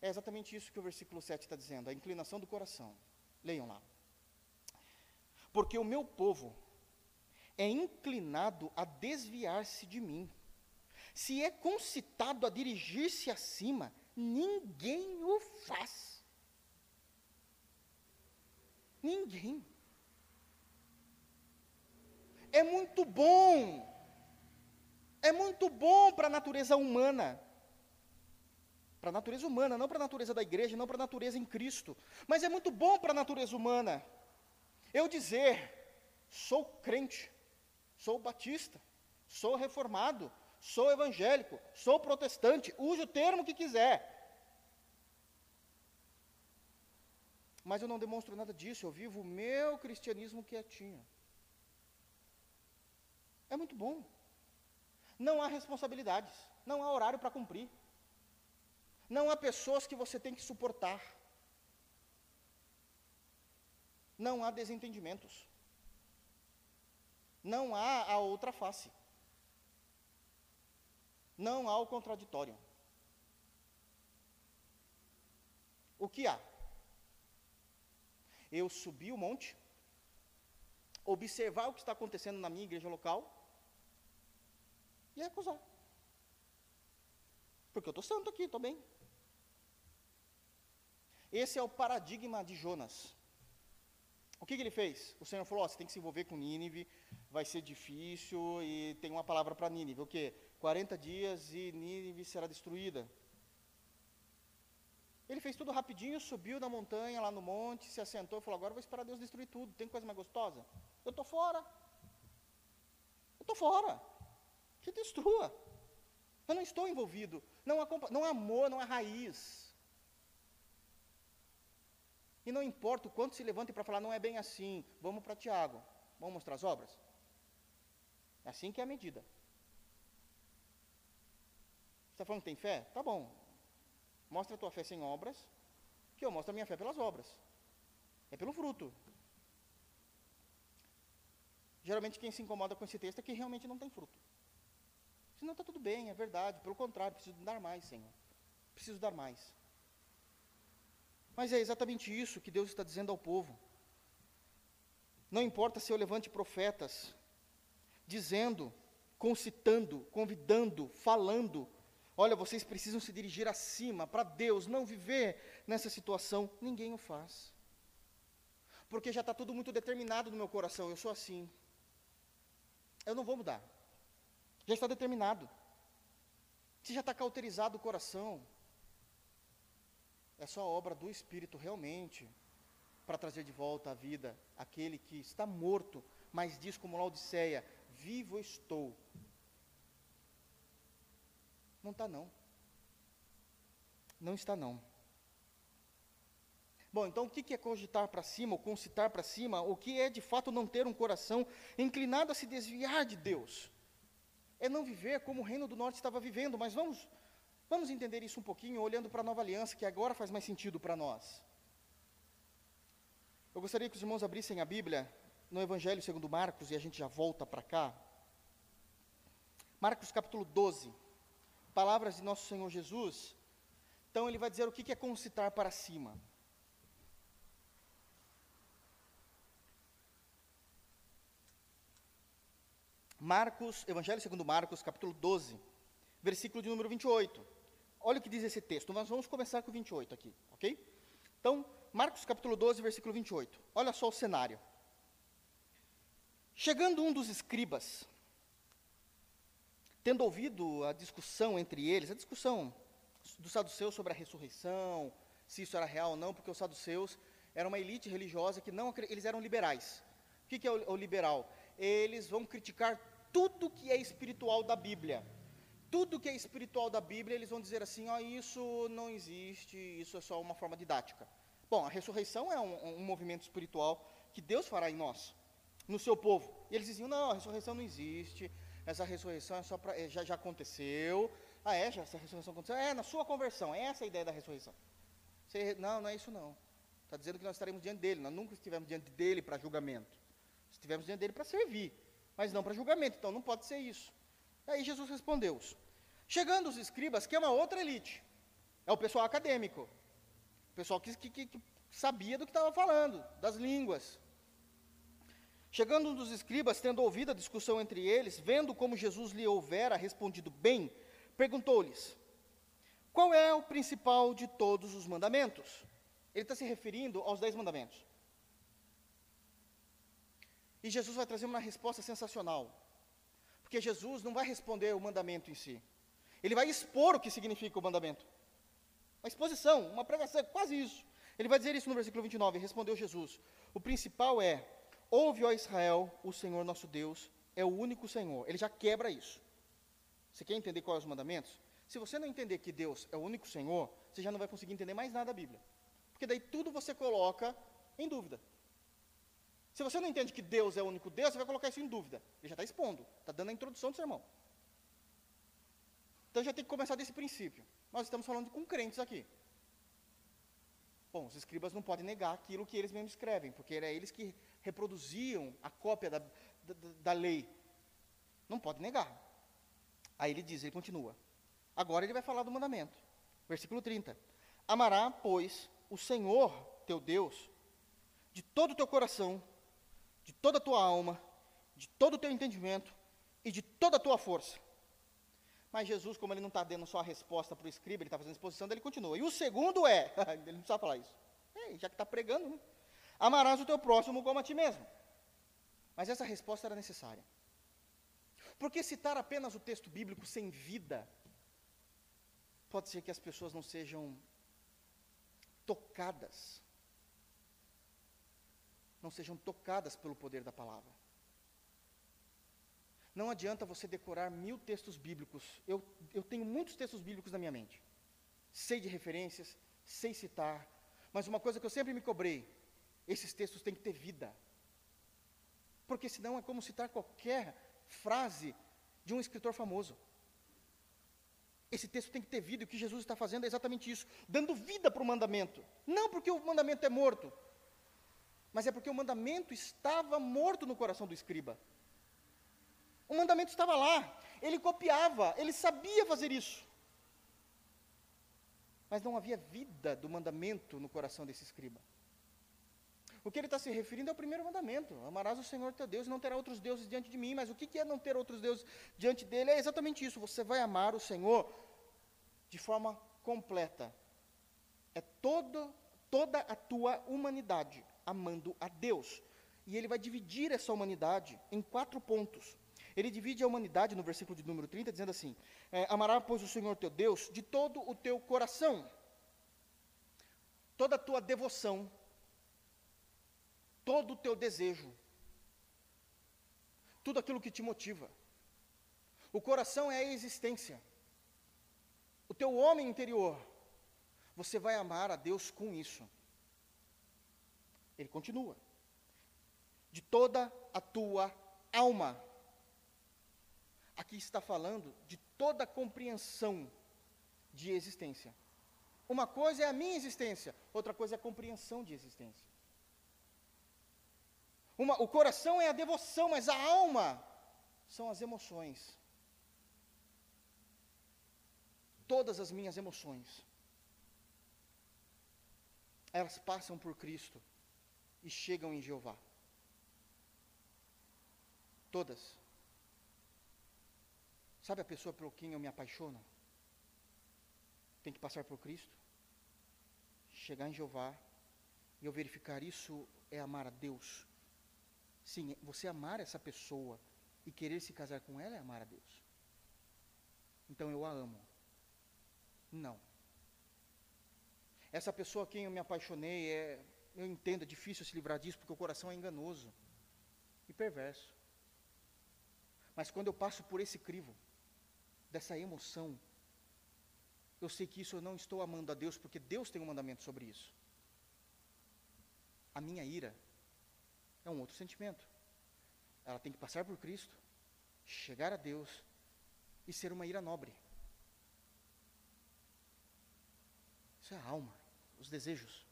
É exatamente isso que o versículo 7 está dizendo, a inclinação do coração. Leiam lá. Porque o meu povo é inclinado a desviar-se de mim. Se é concitado a dirigir-se acima, ninguém o faz. Ninguém. É muito bom. É muito bom para a natureza humana para a natureza humana, não para a natureza da igreja, não para a natureza em Cristo. Mas é muito bom para a natureza humana eu dizer: sou crente, sou batista, sou reformado, sou evangélico, sou protestante, use o termo que quiser. Mas eu não demonstro nada disso, eu vivo o meu cristianismo quietinho. É muito bom. Não há responsabilidades, não há horário para cumprir. Não há pessoas que você tem que suportar. Não há desentendimentos. Não há a outra face. Não há o contraditório. O que há? Eu subi o monte, observar o que está acontecendo na minha igreja local e acusar. Porque eu estou santo aqui, estou bem. Esse é o paradigma de Jonas. O que, que ele fez? O Senhor falou: ó, você tem que se envolver com Nínive, vai ser difícil e tem uma palavra para Nínive. O quê? 40 dias e Nínive será destruída. Ele fez tudo rapidinho, subiu na montanha, lá no monte, se assentou e falou: Agora vou esperar Deus destruir tudo. Tem coisa mais gostosa? Eu estou fora. Eu estou fora. Que destrua. Eu não estou envolvido. Não há, não há amor, não há raiz. E não importa o quanto se levante para falar, não é bem assim. Vamos para Tiago. Vamos mostrar as obras? É assim que é a medida. Você está falando que tem fé? Tá bom. Mostra a tua fé sem obras, que eu mostro a minha fé pelas obras. É pelo fruto. Geralmente quem se incomoda com esse texto é que realmente não tem fruto. Senão está tudo bem, é verdade. Pelo contrário, preciso dar mais, Senhor. Preciso dar mais. Mas é exatamente isso que Deus está dizendo ao povo. Não importa se eu levante profetas, dizendo, concitando, convidando, falando, olha, vocês precisam se dirigir acima, para Deus, não viver nessa situação, ninguém o faz. Porque já está tudo muito determinado no meu coração, eu sou assim. Eu não vou mudar. Já está determinado. Se já está cauterizado o coração, é só obra do Espírito realmente para trazer de volta à vida aquele que está morto, mas diz como Laodiceia: Vivo estou. Não está, não. Não está, não. Bom, então o que é cogitar para cima, ou concitar para cima? O que é de fato não ter um coração inclinado a se desviar de Deus? É não viver como o reino do norte estava vivendo, mas vamos Vamos entender isso um pouquinho olhando para a nova aliança, que agora faz mais sentido para nós. Eu gostaria que os irmãos abrissem a Bíblia no Evangelho segundo Marcos e a gente já volta para cá. Marcos capítulo 12, palavras de nosso Senhor Jesus. Então ele vai dizer o que é concitar para cima. Marcos, Evangelho segundo Marcos, capítulo 12, versículo de número 28. Olha o que diz esse texto. Nós vamos começar com o 28 aqui, ok? Então, Marcos capítulo 12, versículo 28. Olha só o cenário. Chegando um dos escribas, tendo ouvido a discussão entre eles, a discussão dos saduceus sobre a ressurreição, se isso era real ou não, porque os saduceus eram uma elite religiosa que não, eles eram liberais. O que, é o liberal? Eles vão criticar tudo que é espiritual da Bíblia tudo que é espiritual da Bíblia, eles vão dizer assim: ó, oh, isso não existe, isso é só uma forma didática. Bom, a ressurreição é um, um, movimento espiritual que Deus fará em nós, no seu povo. E eles diziam: não, a ressurreição não existe, essa ressurreição é só pra, é, já, já aconteceu. Ah, é? Já, essa ressurreição aconteceu? É, na sua conversão, é essa a ideia da ressurreição. Você, não, não é isso não. Está dizendo que nós estaremos diante dele, nós nunca estivemos diante dele para julgamento. Estivemos diante dele para servir, mas não para julgamento, então não pode ser isso. Aí Jesus respondeu: Chegando os escribas, que é uma outra elite, é o pessoal acadêmico, o pessoal que, que, que sabia do que estava falando, das línguas. Chegando um dos escribas, tendo ouvido a discussão entre eles, vendo como Jesus lhe houvera respondido bem, perguntou-lhes: Qual é o principal de todos os mandamentos? Ele está se referindo aos dez mandamentos. E Jesus vai trazer uma resposta sensacional. Porque Jesus não vai responder o mandamento em si. Ele vai expor o que significa o mandamento. Uma exposição, uma pregação, quase isso. Ele vai dizer isso no versículo 29. Respondeu Jesus: O principal é: Ouve, ó Israel, o Senhor nosso Deus é o único Senhor. Ele já quebra isso. Você quer entender quais são os mandamentos? Se você não entender que Deus é o único Senhor, você já não vai conseguir entender mais nada da Bíblia. Porque daí tudo você coloca em dúvida. Se você não entende que Deus é o único Deus, você vai colocar isso em dúvida. Ele já está expondo, está dando a introdução do sermão. Então já tem que começar desse princípio. Nós estamos falando com crentes aqui. Bom, os escribas não podem negar aquilo que eles mesmos escrevem, porque era eles que reproduziam a cópia da, da, da lei. Não pode negar. Aí ele diz, ele continua. Agora ele vai falar do mandamento. Versículo 30. Amará, pois, o Senhor teu Deus de todo o teu coração, de toda a tua alma, de todo o teu entendimento e de toda a tua força. Mas Jesus, como ele não está dando só a resposta para o escriba, ele está fazendo a exposição, ele continua. E o segundo é, ele não precisa falar isso. É, já que está pregando, né? Amarás o teu próximo como a ti mesmo. Mas essa resposta era necessária. Porque citar apenas o texto bíblico sem vida, pode ser que as pessoas não sejam tocadas, não sejam tocadas pelo poder da palavra. Não adianta você decorar mil textos bíblicos. Eu, eu tenho muitos textos bíblicos na minha mente. Sei de referências, sei citar. Mas uma coisa que eu sempre me cobrei: esses textos têm que ter vida. Porque senão é como citar qualquer frase de um escritor famoso. Esse texto tem que ter vida, e o que Jesus está fazendo é exatamente isso, dando vida para o mandamento. Não porque o mandamento é morto, mas é porque o mandamento estava morto no coração do escriba. O mandamento estava lá, ele copiava, ele sabia fazer isso. Mas não havia vida do mandamento no coração desse escriba. O que ele está se referindo é ao primeiro mandamento: amarás o Senhor teu Deus e não terá outros deuses diante de mim. Mas o que é não ter outros deuses diante dele? É exatamente isso: você vai amar o Senhor de forma completa. É todo, toda a tua humanidade amando a Deus. E ele vai dividir essa humanidade em quatro pontos. Ele divide a humanidade no versículo de número 30, dizendo assim: é, Amará, pois, o Senhor teu Deus de todo o teu coração, toda a tua devoção, todo o teu desejo, tudo aquilo que te motiva. O coração é a existência. O teu homem interior, você vai amar a Deus com isso. Ele continua. De toda a tua alma. Aqui está falando de toda a compreensão de existência. Uma coisa é a minha existência, outra coisa é a compreensão de existência. Uma, o coração é a devoção, mas a alma são as emoções. Todas as minhas emoções, elas passam por Cristo e chegam em Jeová. Todas. Sabe a pessoa por quem eu me apaixono? Tem que passar por Cristo, chegar em Jeová e eu verificar isso é amar a Deus Sim, você amar essa pessoa e querer se casar com ela é amar a Deus. Então eu a amo. Não. Essa pessoa a quem eu me apaixonei, é, eu entendo, é difícil se livrar disso, porque o coração é enganoso e perverso. Mas quando eu passo por esse crivo, dessa emoção, eu sei que isso eu não estou amando a Deus, porque Deus tem um mandamento sobre isso. A minha ira é um outro sentimento. Ela tem que passar por Cristo, chegar a Deus e ser uma ira nobre. Isso é a alma, os desejos.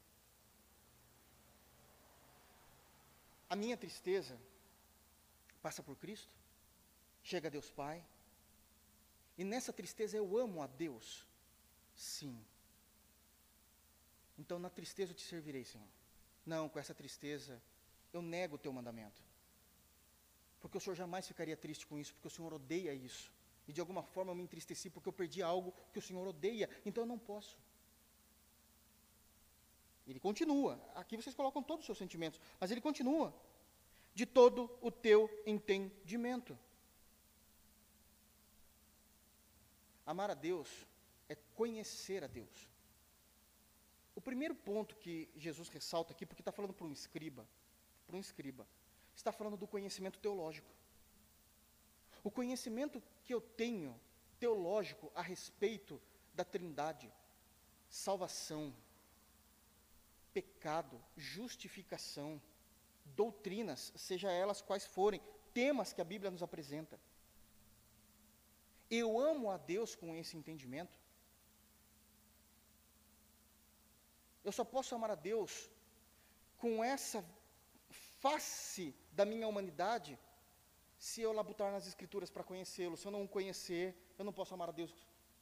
A minha tristeza passa por Cristo, chega a Deus Pai, e nessa tristeza eu amo a Deus. Sim. Então na tristeza eu te servirei, Senhor. Não, com essa tristeza eu nego o teu mandamento. Porque o Senhor jamais ficaria triste com isso, porque o Senhor odeia isso. E de alguma forma eu me entristeci porque eu perdi algo que o Senhor odeia, então eu não posso. Ele continua. Aqui vocês colocam todos os seus sentimentos, mas ele continua. De todo o teu entendimento. Amar a Deus é conhecer a Deus. O primeiro ponto que Jesus ressalta aqui, porque está falando para um escriba, para um escriba. Está falando do conhecimento teológico. O conhecimento que eu tenho teológico a respeito da Trindade, salvação, pecado, justificação, doutrinas, seja elas quais forem, temas que a Bíblia nos apresenta. Eu amo a Deus com esse entendimento. Eu só posso amar a Deus com essa face da minha humanidade se eu labutar nas Escrituras para conhecê-lo. Se eu não o conhecer, eu não posso amar a Deus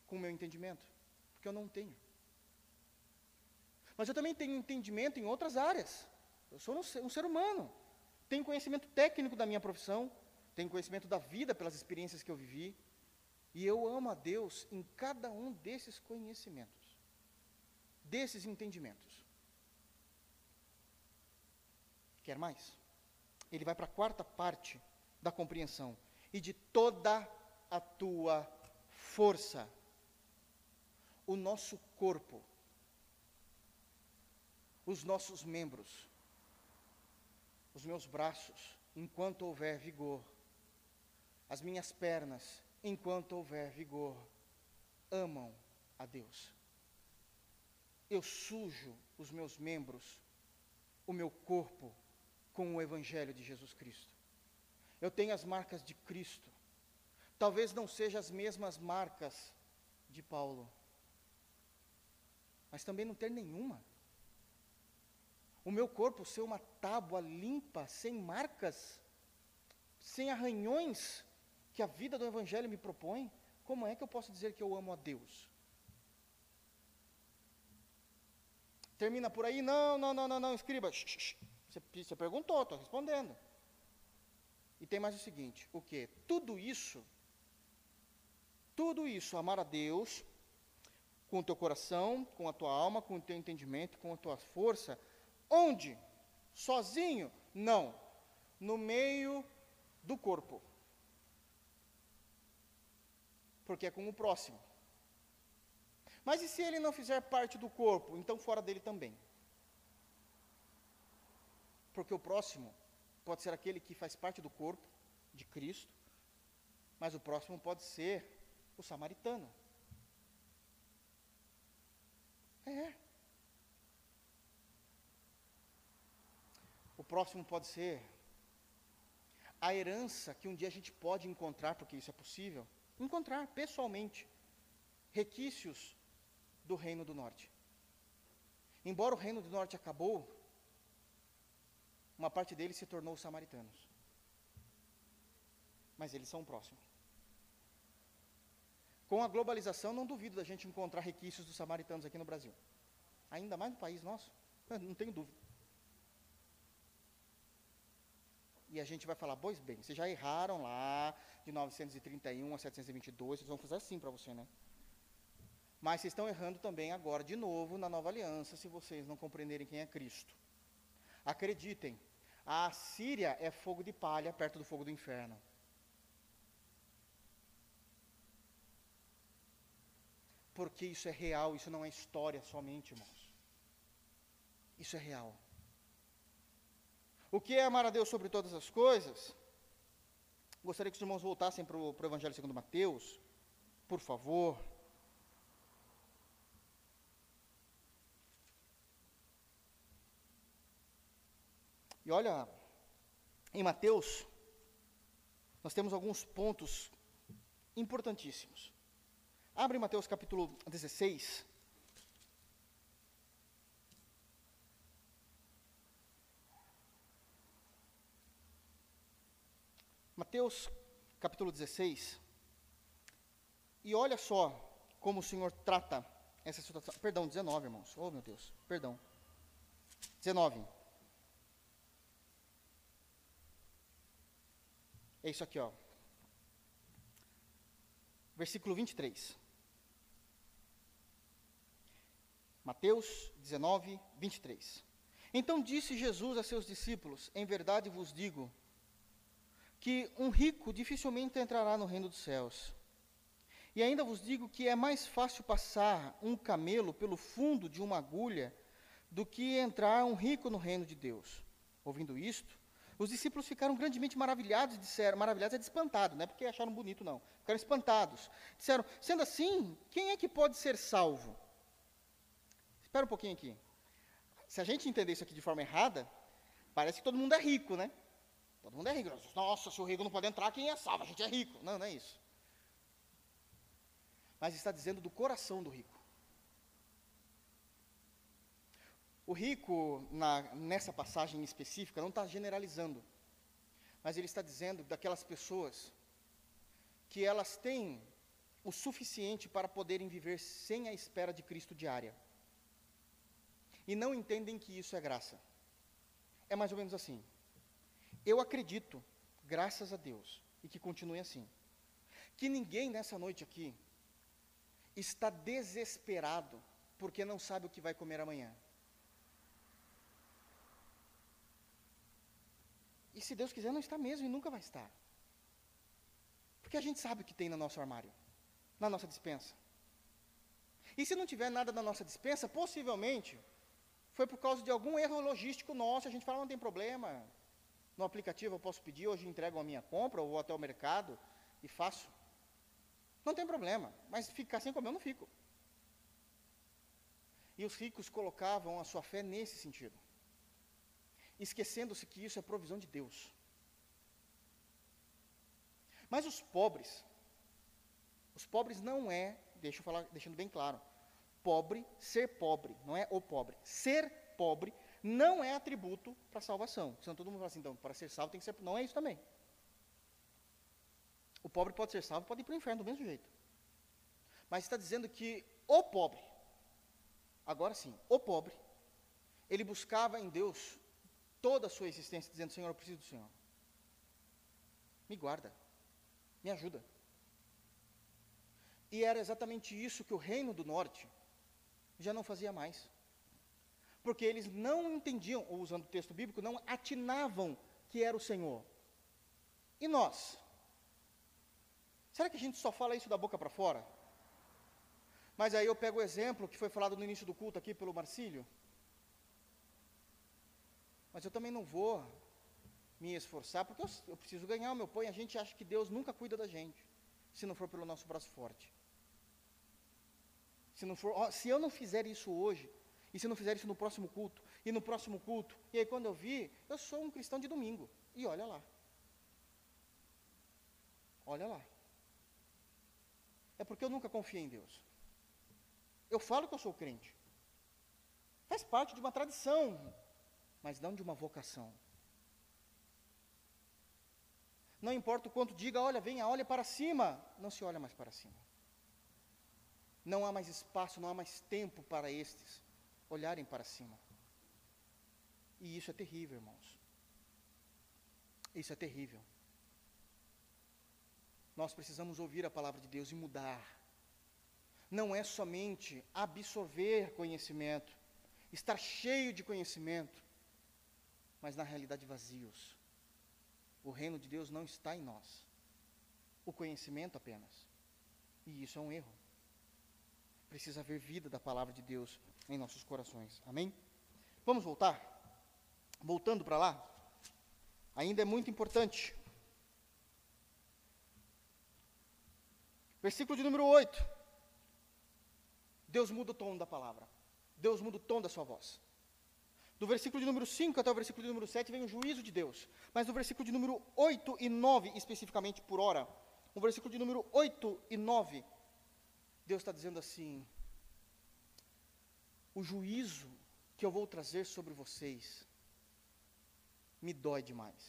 com o meu entendimento, porque eu não tenho. Mas eu também tenho entendimento em outras áreas. Eu sou um ser, um ser humano. Tenho conhecimento técnico da minha profissão, tenho conhecimento da vida pelas experiências que eu vivi. E eu amo a Deus em cada um desses conhecimentos, desses entendimentos. Quer mais? Ele vai para a quarta parte da compreensão. E de toda a tua força. O nosso corpo, os nossos membros, os meus braços, enquanto houver vigor, as minhas pernas, enquanto houver vigor, amam a Deus. Eu sujo os meus membros, o meu corpo, com o Evangelho de Jesus Cristo. Eu tenho as marcas de Cristo. Talvez não sejam as mesmas marcas de Paulo, mas também não ter nenhuma. O meu corpo ser uma tábua limpa, sem marcas, sem arranhões que a vida do Evangelho me propõe, como é que eu posso dizer que eu amo a Deus? Termina por aí, não, não, não, não, não, escriba. Você, você perguntou, estou respondendo. E tem mais o seguinte: o que? Tudo isso, tudo isso, amar a Deus com o teu coração, com a tua alma, com o teu entendimento, com a tua força, onde? Sozinho? Não. No meio do corpo. Porque é com o próximo. Mas e se ele não fizer parte do corpo? Então fora dele também. Porque o próximo pode ser aquele que faz parte do corpo de Cristo, mas o próximo pode ser o samaritano. É. próximo pode ser a herança que um dia a gente pode encontrar, porque isso é possível, encontrar pessoalmente requisitos do Reino do Norte. Embora o Reino do Norte acabou, uma parte deles se tornou samaritanos. Mas eles são próximos. Com a globalização, não duvido da gente encontrar requisitos dos samaritanos aqui no Brasil. Ainda mais no país nosso, não tenho dúvida. E a gente vai falar, pois bem, vocês já erraram lá de 931 a 722, vocês vão fazer assim para você, né? Mas vocês estão errando também agora, de novo, na nova aliança, se vocês não compreenderem quem é Cristo. Acreditem, a Síria é fogo de palha perto do fogo do inferno. Porque isso é real, isso não é história somente, irmãos. Isso é real. O que é amar a Deus sobre todas as coisas? Gostaria que os irmãos voltassem para o Evangelho segundo Mateus, por favor. E olha, em Mateus, nós temos alguns pontos importantíssimos. Abre Mateus capítulo 16. Mateus capítulo 16. E olha só como o Senhor trata essa situação. Perdão, 19, irmãos. Oh, meu Deus, perdão. 19. É isso aqui, ó. Versículo 23. Mateus 19, 23. Então disse Jesus a seus discípulos: Em verdade vos digo que um rico dificilmente entrará no reino dos céus. E ainda vos digo que é mais fácil passar um camelo pelo fundo de uma agulha do que entrar um rico no reino de Deus. Ouvindo isto, os discípulos ficaram grandemente maravilhados, disseram, maravilhados é de espantado, não é porque acharam bonito, não. Ficaram espantados. Disseram, sendo assim, quem é que pode ser salvo? Espera um pouquinho aqui. Se a gente entender isso aqui de forma errada, parece que todo mundo é rico, né? Todo mundo é rico. Nossa, se o rico não pode entrar, quem é salvo? A gente é rico. Não, não é isso. Mas está dizendo do coração do rico. O rico, na, nessa passagem específica, não está generalizando, mas ele está dizendo daquelas pessoas que elas têm o suficiente para poderem viver sem a espera de Cristo diária. E não entendem que isso é graça. É mais ou menos assim. Eu acredito, graças a Deus, e que continue assim, que ninguém nessa noite aqui está desesperado porque não sabe o que vai comer amanhã. E se Deus quiser, não está mesmo e nunca vai estar. Porque a gente sabe o que tem no nosso armário, na nossa dispensa. E se não tiver nada na nossa dispensa, possivelmente foi por causa de algum erro logístico nosso. A gente fala, não tem problema. No aplicativo eu posso pedir, hoje entrego a minha compra, ou vou até o mercado e faço. Não tem problema, mas ficar sem comer eu não fico. E os ricos colocavam a sua fé nesse sentido, esquecendo-se que isso é provisão de Deus. Mas os pobres, os pobres não é, deixa eu falar, deixando bem claro, pobre, ser pobre, não é o pobre. Ser pobre não é atributo para salvação. Senão todo mundo fala assim, então, para ser salvo tem que ser. Não é isso também. O pobre pode ser salvo, pode ir para o inferno do mesmo jeito. Mas está dizendo que o pobre, agora sim, o pobre, ele buscava em Deus toda a sua existência, dizendo: Senhor, eu preciso do Senhor. Me guarda, me ajuda. E era exatamente isso que o reino do norte já não fazia mais. Porque eles não entendiam, ou usando o texto bíblico, não atinavam que era o Senhor. E nós? Será que a gente só fala isso da boca para fora? Mas aí eu pego o exemplo que foi falado no início do culto aqui pelo Marcílio. Mas eu também não vou me esforçar, porque eu, eu preciso ganhar o meu pão e a gente acha que Deus nunca cuida da gente, se não for pelo nosso braço forte. Se, não for, se eu não fizer isso hoje, e se não fizer isso no próximo culto, e no próximo culto, e aí quando eu vi, eu sou um cristão de domingo, e olha lá. Olha lá é porque eu nunca confiei em Deus. Eu falo que eu sou crente. Faz parte de uma tradição, mas não de uma vocação. Não importa o quanto diga, olha, venha, olha para cima. Não se olha mais para cima. Não há mais espaço, não há mais tempo para estes olharem para cima. E isso é terrível, irmãos. Isso é terrível. Nós precisamos ouvir a palavra de Deus e mudar. Não é somente absorver conhecimento, estar cheio de conhecimento, mas na realidade vazios. O reino de Deus não está em nós. O conhecimento apenas. E isso é um erro. Precisa haver vida da palavra de Deus em nossos corações. Amém? Vamos voltar? Voltando para lá. Ainda é muito importante Versículo de número 8. Deus muda o tom da palavra. Deus muda o tom da sua voz. Do versículo de número 5 até o versículo de número 7 vem o juízo de Deus. Mas no versículo de número 8 e 9, especificamente por hora, no versículo de número 8 e 9, Deus está dizendo assim: O juízo que eu vou trazer sobre vocês me dói demais.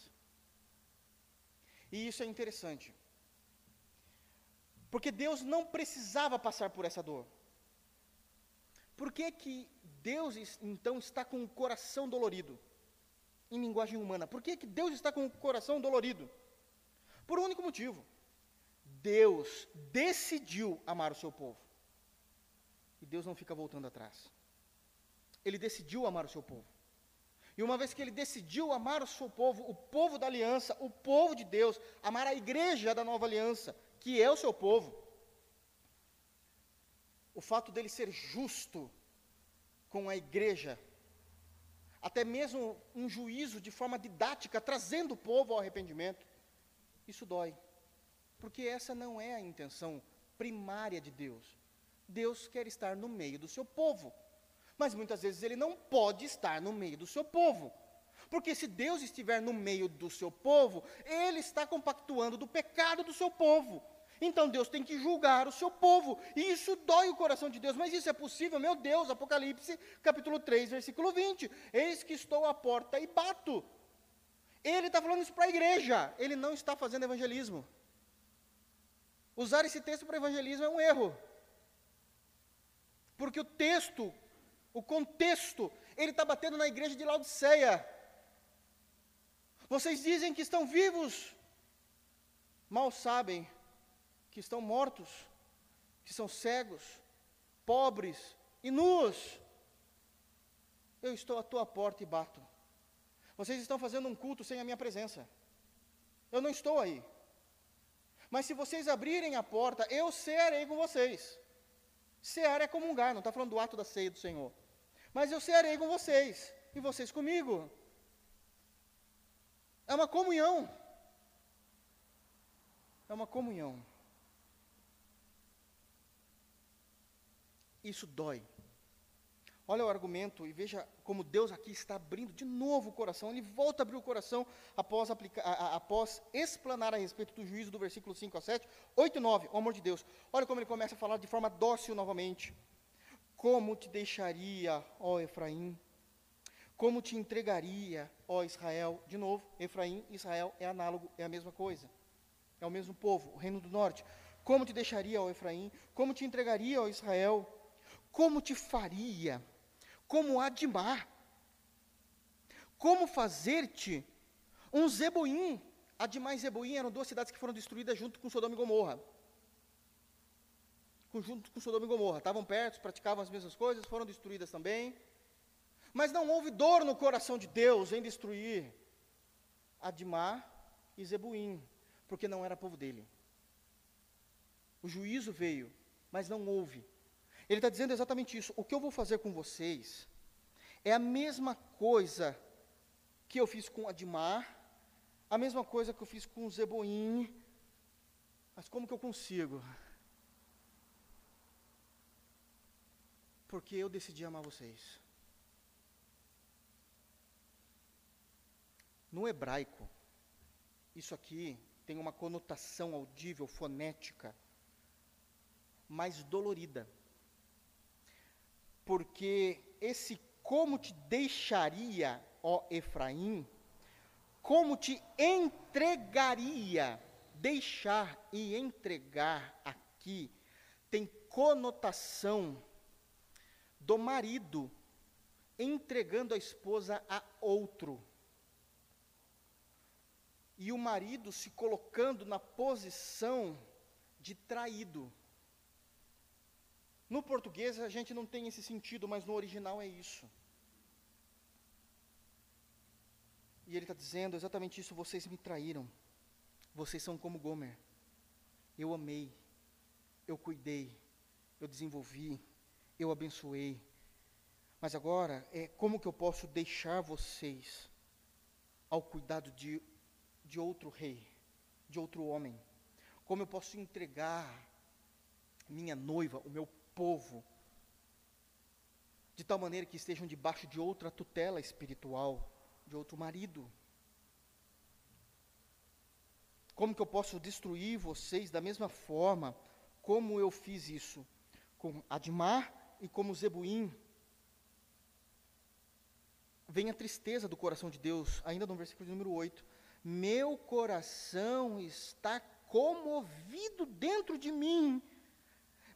E isso é interessante. Porque Deus não precisava passar por essa dor. Por que, que Deus então está com o coração dolorido? Em linguagem humana. Por que, que Deus está com o coração dolorido? Por um único motivo. Deus decidiu amar o seu povo. E Deus não fica voltando atrás. Ele decidiu amar o seu povo. E uma vez que ele decidiu amar o seu povo, o povo da aliança, o povo de Deus, amar a igreja da nova aliança, que é o seu povo. O fato dele ser justo com a igreja, até mesmo um juízo de forma didática, trazendo o povo ao arrependimento, isso dói. Porque essa não é a intenção primária de Deus. Deus quer estar no meio do seu povo. Mas muitas vezes ele não pode estar no meio do seu povo. Porque se Deus estiver no meio do seu povo, ele está compactuando do pecado do seu povo. Então Deus tem que julgar o seu povo. E isso dói o coração de Deus. Mas isso é possível? Meu Deus, Apocalipse, capítulo 3, versículo 20. Eis que estou à porta e bato. Ele está falando isso para a igreja. Ele não está fazendo evangelismo. Usar esse texto para evangelismo é um erro. Porque o texto, o contexto, ele está batendo na igreja de Laodiceia. Vocês dizem que estão vivos, mal sabem que estão mortos, que são cegos, pobres e nus. Eu estou à tua porta e bato. Vocês estão fazendo um culto sem a minha presença. Eu não estou aí. Mas se vocês abrirem a porta, eu cearei com vocês. Cear é comungar, não está falando do ato da ceia do Senhor. Mas eu cearei com vocês, e vocês comigo. É uma comunhão. É uma comunhão. Isso dói. Olha o argumento e veja como Deus aqui está abrindo de novo o coração. Ele volta a abrir o coração após, aplicar, a, a, após explanar a respeito do juízo do versículo 5 a 7, 8 e 9, o amor de Deus. Olha como ele começa a falar de forma dócil novamente. Como te deixaria, ó Efraim? Como te entregaria, ó Israel? De novo, Efraim e Israel é análogo, é a mesma coisa. É o mesmo povo, o reino do norte. Como te deixaria, ó Efraim? Como te entregaria, ó Israel? Como te faria? Como Adimar? Como fazer-te um Zeboim? Adimar e Zeboim eram duas cidades que foram destruídas junto com Sodoma e Gomorra. Junto com Sodoma e Gomorra. Estavam perto, praticavam as mesmas coisas, foram destruídas também. Mas não houve dor no coração de Deus em destruir Adimar e Zebuim, porque não era povo dele. O juízo veio, mas não houve ele está dizendo exatamente isso. O que eu vou fazer com vocês é a mesma coisa que eu fiz com Admar, a mesma coisa que eu fiz com Zeboim. Mas como que eu consigo? Porque eu decidi amar vocês. No hebraico, isso aqui tem uma conotação audível, fonética, mais dolorida porque esse como te deixaria, ó Efraim, como te entregaria, deixar e entregar aqui, tem conotação do marido entregando a esposa a outro. E o marido se colocando na posição de traído. No português a gente não tem esse sentido, mas no original é isso. E ele está dizendo exatamente isso: vocês me traíram. Vocês são como Gomer. Eu amei, eu cuidei, eu desenvolvi, eu abençoei. Mas agora, é como que eu posso deixar vocês ao cuidado de, de outro rei, de outro homem? Como eu posso entregar minha noiva, o meu povo, de tal maneira que estejam debaixo de outra tutela espiritual, de outro marido. Como que eu posso destruir vocês da mesma forma como eu fiz isso com Admar e como Zebuim? Vem a tristeza do coração de Deus, ainda no versículo número 8. Meu coração está comovido dentro de mim,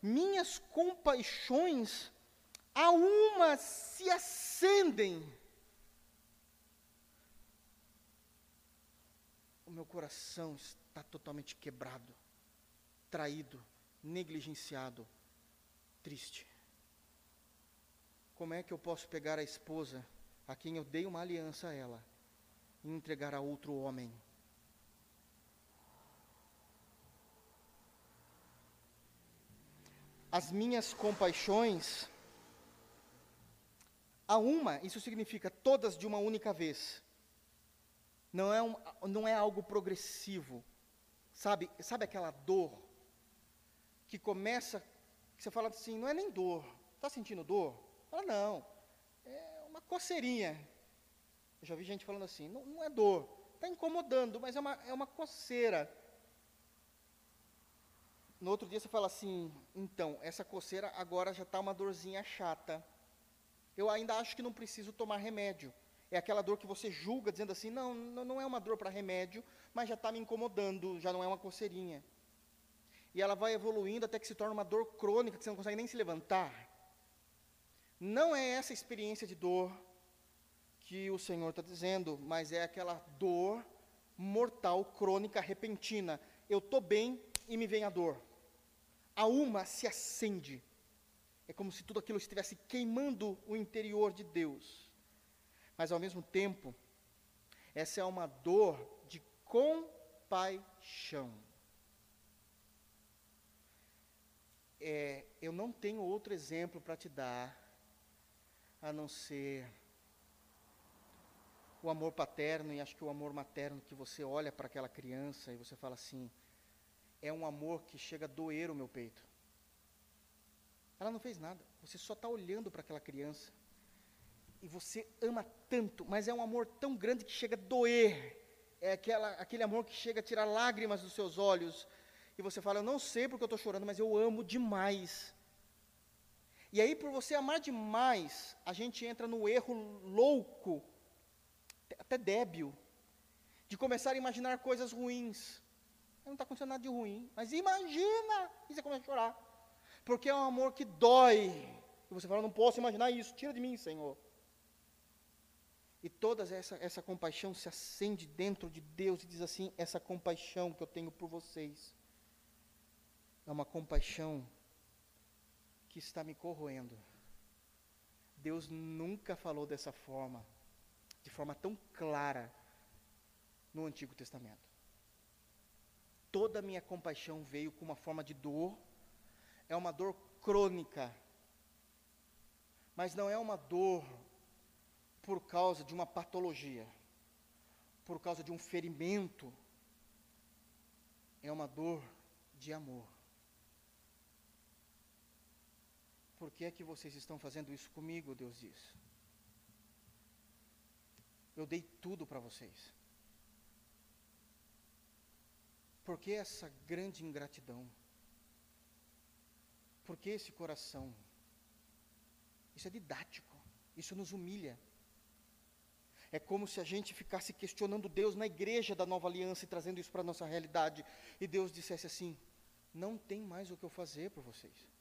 minhas compaixões a uma se acendem. O meu coração está totalmente quebrado, traído, negligenciado, triste. Como é que eu posso pegar a esposa a quem eu dei uma aliança a ela e entregar a outro homem? as minhas compaixões a uma, isso significa todas de uma única vez. Não é, um, não é algo progressivo. Sabe, sabe aquela dor que começa, que você fala assim, não é nem dor. Está sentindo dor? Fala, não. É uma coceirinha. Eu já vi gente falando assim, não, não é dor. Está incomodando, mas é uma, é uma coceira. No outro dia você fala assim, então, essa coceira agora já está uma dorzinha chata. Eu ainda acho que não preciso tomar remédio. É aquela dor que você julga, dizendo assim, não, não é uma dor para remédio, mas já está me incomodando, já não é uma coceirinha. E ela vai evoluindo até que se torna uma dor crônica, que você não consegue nem se levantar. Não é essa experiência de dor que o Senhor está dizendo, mas é aquela dor mortal, crônica, repentina. Eu estou bem, e me vem a dor. A uma se acende. É como se tudo aquilo estivesse queimando o interior de Deus. Mas ao mesmo tempo, Essa é uma dor de compaixão. É, eu não tenho outro exemplo para te dar a não ser o amor paterno e acho que o amor materno que você olha para aquela criança e você fala assim, é um amor que chega a doer o meu peito. Ela não fez nada, você só está olhando para aquela criança e você ama tanto, mas é um amor tão grande que chega a doer. É aquela, aquele amor que chega a tirar lágrimas dos seus olhos. E você fala, eu não sei porque eu estou chorando, mas eu amo demais. E aí, por você amar demais, a gente entra no erro louco até débil, de começar a imaginar coisas ruins. Não está acontecendo nada de ruim, mas imagina! E você começa a chorar. Porque é um amor que dói. E você fala, não posso imaginar isso, tira de mim, Senhor. E toda essa, essa compaixão se acende dentro de Deus e diz assim: essa compaixão que eu tenho por vocês é uma compaixão que está me corroendo. Deus nunca falou dessa forma de forma tão clara no Antigo Testamento. Toda a minha compaixão veio com uma forma de dor, é uma dor crônica, mas não é uma dor por causa de uma patologia, por causa de um ferimento, é uma dor de amor. Por que é que vocês estão fazendo isso comigo? Deus diz. Eu dei tudo para vocês. Por que essa grande ingratidão? Por que esse coração? Isso é didático, isso nos humilha. É como se a gente ficasse questionando Deus na igreja da nova aliança e trazendo isso para a nossa realidade. E Deus dissesse assim: Não tem mais o que eu fazer por vocês.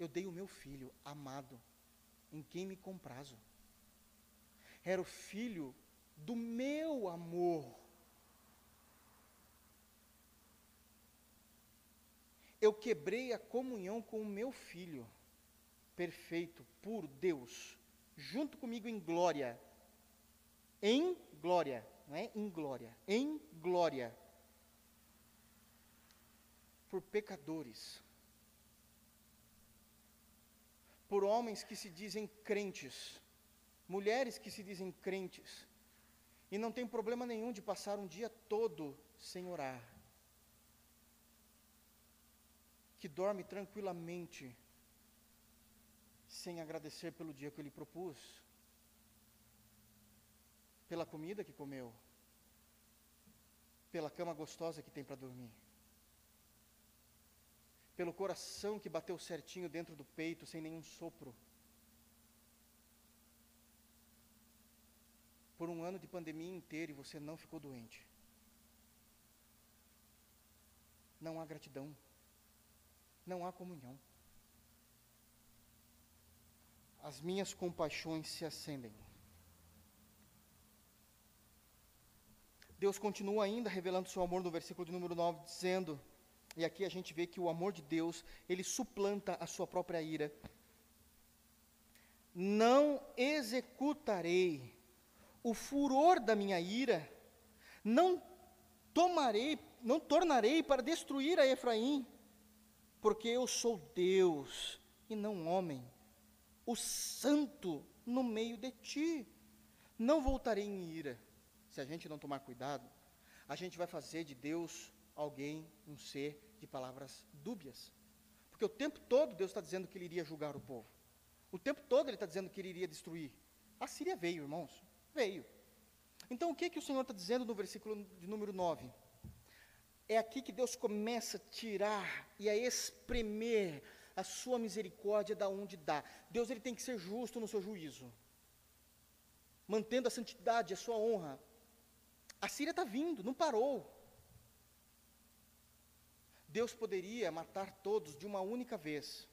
Eu dei o meu filho amado, em quem me comprazo era o filho do meu amor. Eu quebrei a comunhão com o meu filho, perfeito, puro Deus, junto comigo em glória. Em glória, não é em glória, em glória. Por pecadores. Por homens que se dizem crentes mulheres que se dizem crentes e não tem problema nenhum de passar um dia todo sem orar, que dorme tranquilamente, sem agradecer pelo dia que eu lhe propus, pela comida que comeu, pela cama gostosa que tem para dormir, pelo coração que bateu certinho dentro do peito sem nenhum sopro. por um ano de pandemia inteiro e você não ficou doente. Não há gratidão. Não há comunhão. As minhas compaixões se acendem. Deus continua ainda revelando seu amor no versículo de número 9, dizendo, e aqui a gente vê que o amor de Deus, ele suplanta a sua própria ira. Não executarei o furor da minha ira, não tomarei, não tornarei para destruir a Efraim, porque eu sou Deus e não homem, o santo no meio de ti. Não voltarei em ira. Se a gente não tomar cuidado, a gente vai fazer de Deus alguém, um ser de palavras dúbias. Porque o tempo todo Deus está dizendo que ele iria julgar o povo. O tempo todo ele está dizendo que ele iria destruir. A Síria veio, irmãos. Veio. Então, o que, que o Senhor está dizendo no versículo de número 9? É aqui que Deus começa a tirar e a espremer a sua misericórdia da onde dá. Deus ele tem que ser justo no seu juízo, mantendo a santidade, a sua honra. A Síria está vindo, não parou. Deus poderia matar todos de uma única vez,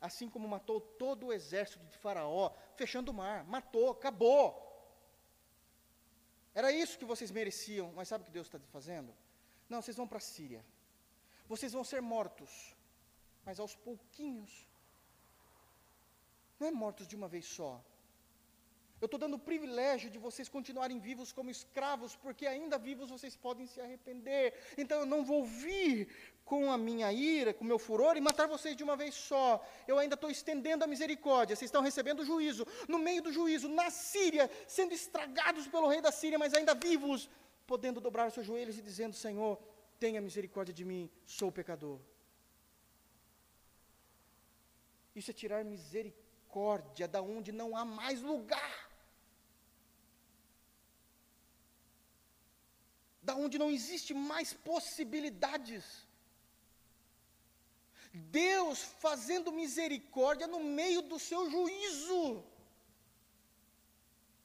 assim como matou todo o exército de Faraó, fechando o mar, matou, acabou. Era isso que vocês mereciam, mas sabe o que Deus está fazendo? Não, vocês vão para a Síria. Vocês vão ser mortos, mas aos pouquinhos. Não é mortos de uma vez só. Eu estou dando o privilégio de vocês continuarem vivos como escravos, porque ainda vivos vocês podem se arrepender. Então eu não vou vir com a minha ira, com o meu furor e matar vocês de uma vez só. Eu ainda estou estendendo a misericórdia. Vocês estão recebendo o juízo. No meio do juízo, na Síria, sendo estragados pelo rei da Síria, mas ainda vivos, podendo dobrar seus joelhos e dizendo: Senhor, tenha misericórdia de mim, sou pecador. Isso é tirar misericórdia da onde não há mais lugar. da onde não existe mais possibilidades. Deus fazendo misericórdia no meio do seu juízo.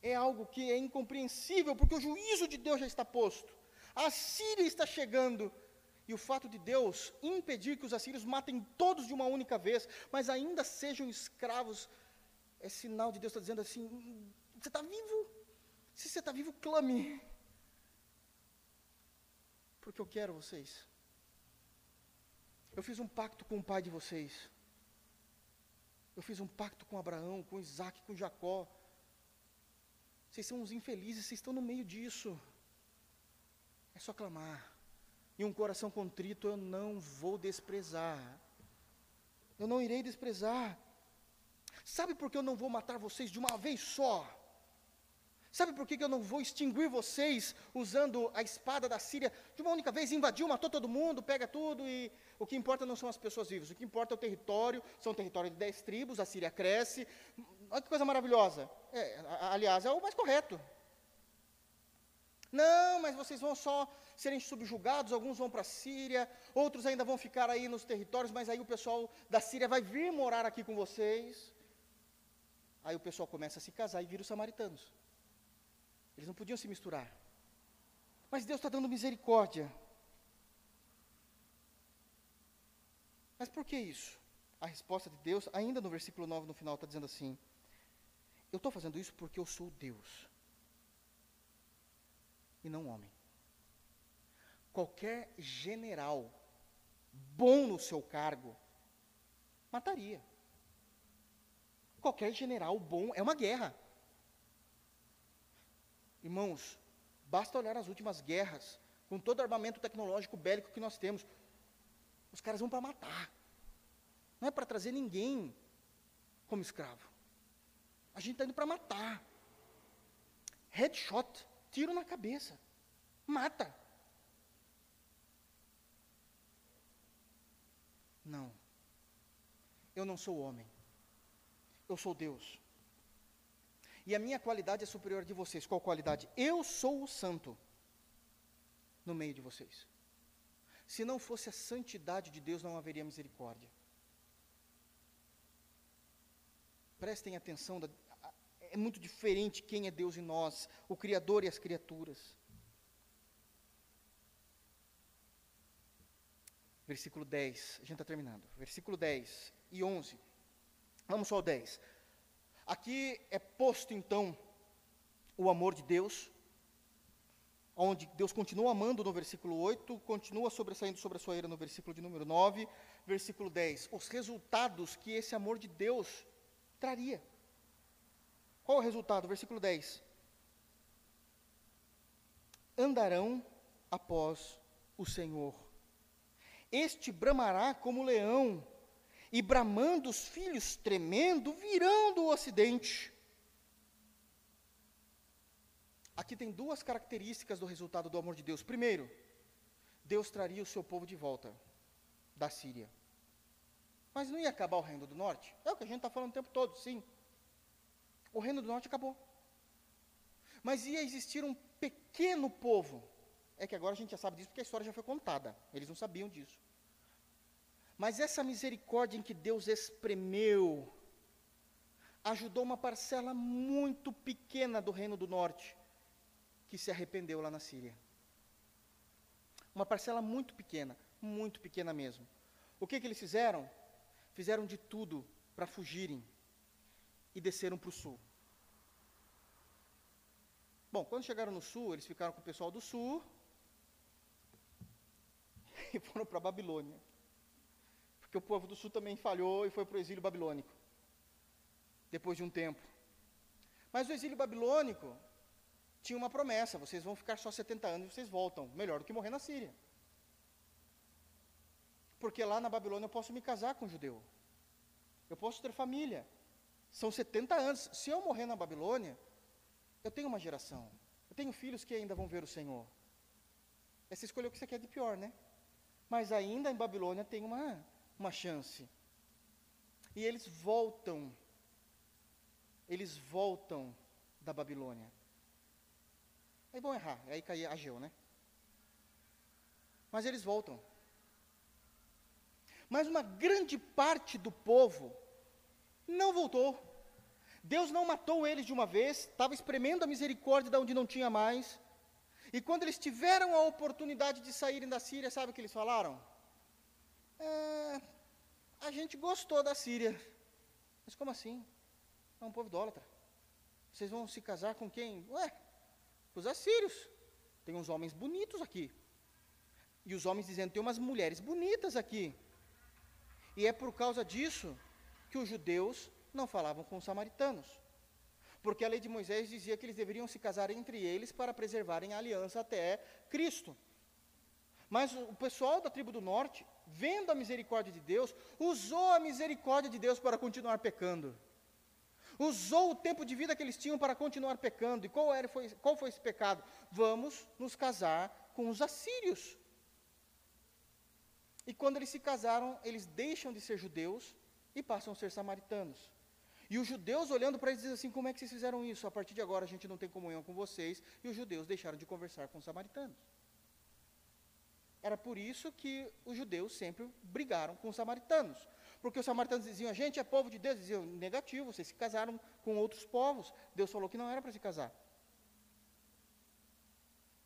É algo que é incompreensível, porque o juízo de Deus já está posto. A Síria está chegando. E o fato de Deus impedir que os assírios matem todos de uma única vez, mas ainda sejam escravos, é sinal de Deus está dizendo assim: você está vivo? Se você está vivo, clame porque eu quero vocês. Eu fiz um pacto com o pai de vocês. Eu fiz um pacto com Abraão, com Isaac, com Jacó. Vocês são uns infelizes, vocês estão no meio disso. É só clamar. E um coração contrito eu não vou desprezar. Eu não irei desprezar. Sabe por que eu não vou matar vocês de uma vez só? Sabe por que eu não vou extinguir vocês usando a espada da Síria de uma única vez? Invadiu, matou todo mundo, pega tudo e o que importa não são as pessoas vivas, o que importa é o território. São território de dez tribos, a Síria cresce. Olha que coisa maravilhosa. É, aliás, é o mais correto. Não, mas vocês vão só serem subjugados, alguns vão para a Síria, outros ainda vão ficar aí nos territórios, mas aí o pessoal da Síria vai vir morar aqui com vocês. Aí o pessoal começa a se casar e vira os samaritanos. Eles não podiam se misturar. Mas Deus está dando misericórdia. Mas por que isso? A resposta de Deus, ainda no versículo 9, no final, está dizendo assim: Eu estou fazendo isso porque eu sou Deus. E não homem. Qualquer general bom no seu cargo mataria. Qualquer general bom é uma guerra. Irmãos, basta olhar as últimas guerras, com todo o armamento tecnológico bélico que nós temos. Os caras vão para matar. Não é para trazer ninguém como escravo. A gente está indo para matar. Headshot, tiro na cabeça. Mata. Não. Eu não sou homem. Eu sou Deus e a minha qualidade é superior de vocês. Qual qualidade? Eu sou o santo no meio de vocês. Se não fosse a santidade de Deus, não haveria misericórdia. Prestem atenção, é muito diferente quem é Deus em nós, o Criador e as criaturas. Versículo 10, a gente está terminando. Versículo 10 e 11. Vamos só ao 10. Aqui é posto então o amor de Deus, onde Deus continua amando no versículo 8, continua sobressaindo sobre a sua ira no versículo de número 9, versículo 10, os resultados que esse amor de Deus traria. Qual o resultado? Versículo 10. Andarão após o Senhor. Este bramará como leão, e bramando os filhos, tremendo, virão do ocidente. Aqui tem duas características do resultado do amor de Deus. Primeiro, Deus traria o seu povo de volta da Síria. Mas não ia acabar o reino do norte? É o que a gente está falando o tempo todo, sim. O reino do norte acabou. Mas ia existir um pequeno povo. É que agora a gente já sabe disso porque a história já foi contada. Eles não sabiam disso. Mas essa misericórdia em que Deus espremeu, ajudou uma parcela muito pequena do Reino do Norte, que se arrependeu lá na Síria. Uma parcela muito pequena, muito pequena mesmo. O que, que eles fizeram? Fizeram de tudo para fugirem e desceram para o sul. Bom, quando chegaram no sul, eles ficaram com o pessoal do sul e foram para a Babilônia porque o povo do sul também falhou e foi para o exílio babilônico. Depois de um tempo. Mas o exílio babilônico tinha uma promessa: vocês vão ficar só 70 anos e vocês voltam. Melhor do que morrer na Síria. Porque lá na Babilônia eu posso me casar com um judeu. Eu posso ter família. São 70 anos. Se eu morrer na Babilônia, eu tenho uma geração. Eu tenho filhos que ainda vão ver o Senhor. Essa escolheu o que você quer de pior, né? Mas ainda em Babilônia tem uma, uma chance. E eles voltam. Eles voltam da Babilônia. Aí vão errar, aí cai Ageu, né? Mas eles voltam. Mas uma grande parte do povo não voltou. Deus não matou eles de uma vez, estava espremendo a misericórdia de onde não tinha mais. E quando eles tiveram a oportunidade de saírem da Síria, sabe o que eles falaram? É, a gente gostou da Síria. Mas como assim? É um povo idólatra. Vocês vão se casar com quem? Ué, os assírios. Tem uns homens bonitos aqui. E os homens dizendo, tem umas mulheres bonitas aqui. E é por causa disso que os judeus não falavam com os samaritanos. Porque a lei de Moisés dizia que eles deveriam se casar entre eles para preservarem a aliança até Cristo. Mas o pessoal da tribo do norte, vendo a misericórdia de Deus, usou a misericórdia de Deus para continuar pecando. Usou o tempo de vida que eles tinham para continuar pecando. E qual, era, foi, qual foi esse pecado? Vamos nos casar com os assírios. E quando eles se casaram, eles deixam de ser judeus e passam a ser samaritanos. E os judeus olhando para eles dizem assim: como é que vocês fizeram isso? A partir de agora a gente não tem comunhão com vocês. E os judeus deixaram de conversar com os samaritanos. Era por isso que os judeus sempre brigaram com os samaritanos. Porque os samaritanos diziam: a gente é povo de Deus. Diziam: negativo, vocês se casaram com outros povos. Deus falou que não era para se casar.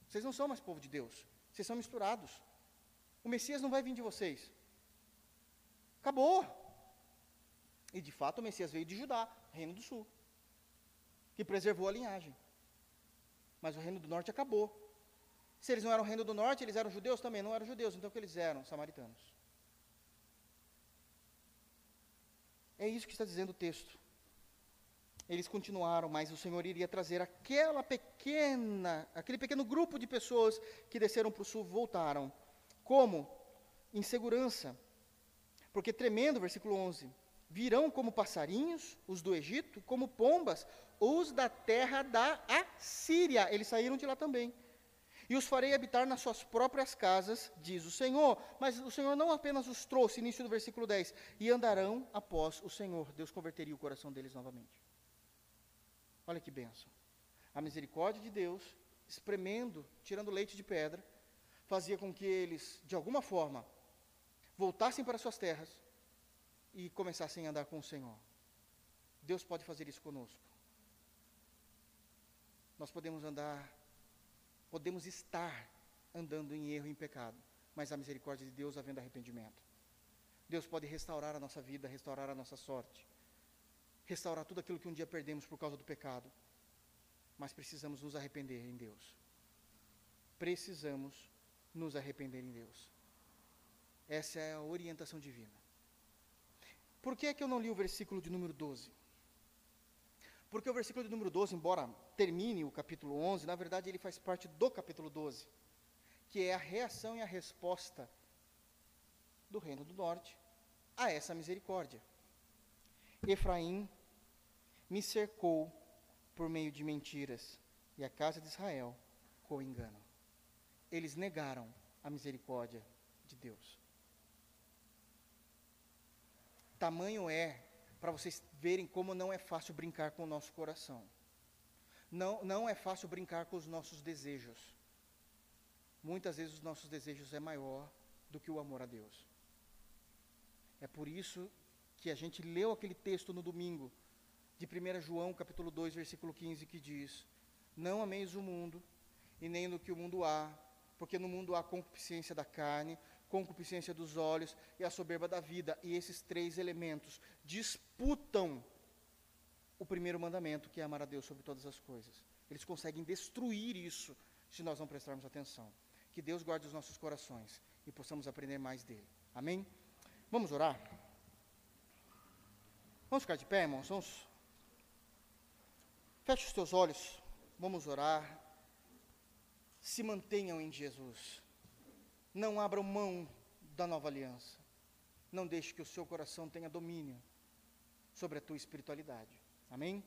Vocês não são mais povo de Deus. Vocês são misturados. O Messias não vai vir de vocês. Acabou. E de fato o Messias veio de Judá, reino do sul, que preservou a linhagem. Mas o reino do norte acabou. Se eles não eram reino do norte, eles eram judeus também, não eram judeus, então o que eles eram? Samaritanos. É isso que está dizendo o texto. Eles continuaram, mas o Senhor iria trazer aquela pequena, aquele pequeno grupo de pessoas que desceram para o sul, voltaram como? Insegurança. Porque tremendo, versículo 11: virão como passarinhos, os do Egito, como pombas, os da terra da Assíria. Eles saíram de lá também. E os farei habitar nas suas próprias casas, diz o Senhor. Mas o Senhor não apenas os trouxe, início do versículo 10, e andarão após o Senhor. Deus converteria o coração deles novamente. Olha que benção. A misericórdia de Deus, espremendo, tirando leite de pedra, fazia com que eles, de alguma forma, voltassem para suas terras e começassem a andar com o Senhor. Deus pode fazer isso conosco. Nós podemos andar, podemos estar andando em erro e em pecado, mas a misericórdia de Deus havendo arrependimento. Deus pode restaurar a nossa vida, restaurar a nossa sorte, restaurar tudo aquilo que um dia perdemos por causa do pecado. Mas precisamos nos arrepender em Deus. Precisamos nos arrepender em Deus. Essa é a orientação divina. Por que é que eu não li o versículo de número 12? Porque o versículo de número 12, embora termine o capítulo 11, na verdade ele faz parte do capítulo 12, que é a reação e a resposta do reino do norte a essa misericórdia. Efraim me cercou por meio de mentiras, e a casa de Israel com engano eles negaram a misericórdia de Deus. Tamanho é para vocês verem como não é fácil brincar com o nosso coração. Não, não é fácil brincar com os nossos desejos. Muitas vezes os nossos desejos é maior do que o amor a Deus. É por isso que a gente leu aquele texto no domingo, de 1 João capítulo 2, versículo 15, que diz: Não ameis o mundo, e nem no que o mundo há, porque no mundo há concupiscência da carne, concupiscência dos olhos e a soberba da vida, e esses três elementos disputam o primeiro mandamento, que é amar a Deus sobre todas as coisas. Eles conseguem destruir isso se nós não prestarmos atenção. Que Deus guarde os nossos corações e possamos aprender mais dele. Amém? Vamos orar? Vamos ficar de pé, irmãos? Vamos Feche os teus olhos, vamos orar. Se mantenham em Jesus. Não abram mão da nova aliança. Não deixe que o seu coração tenha domínio sobre a tua espiritualidade. Amém?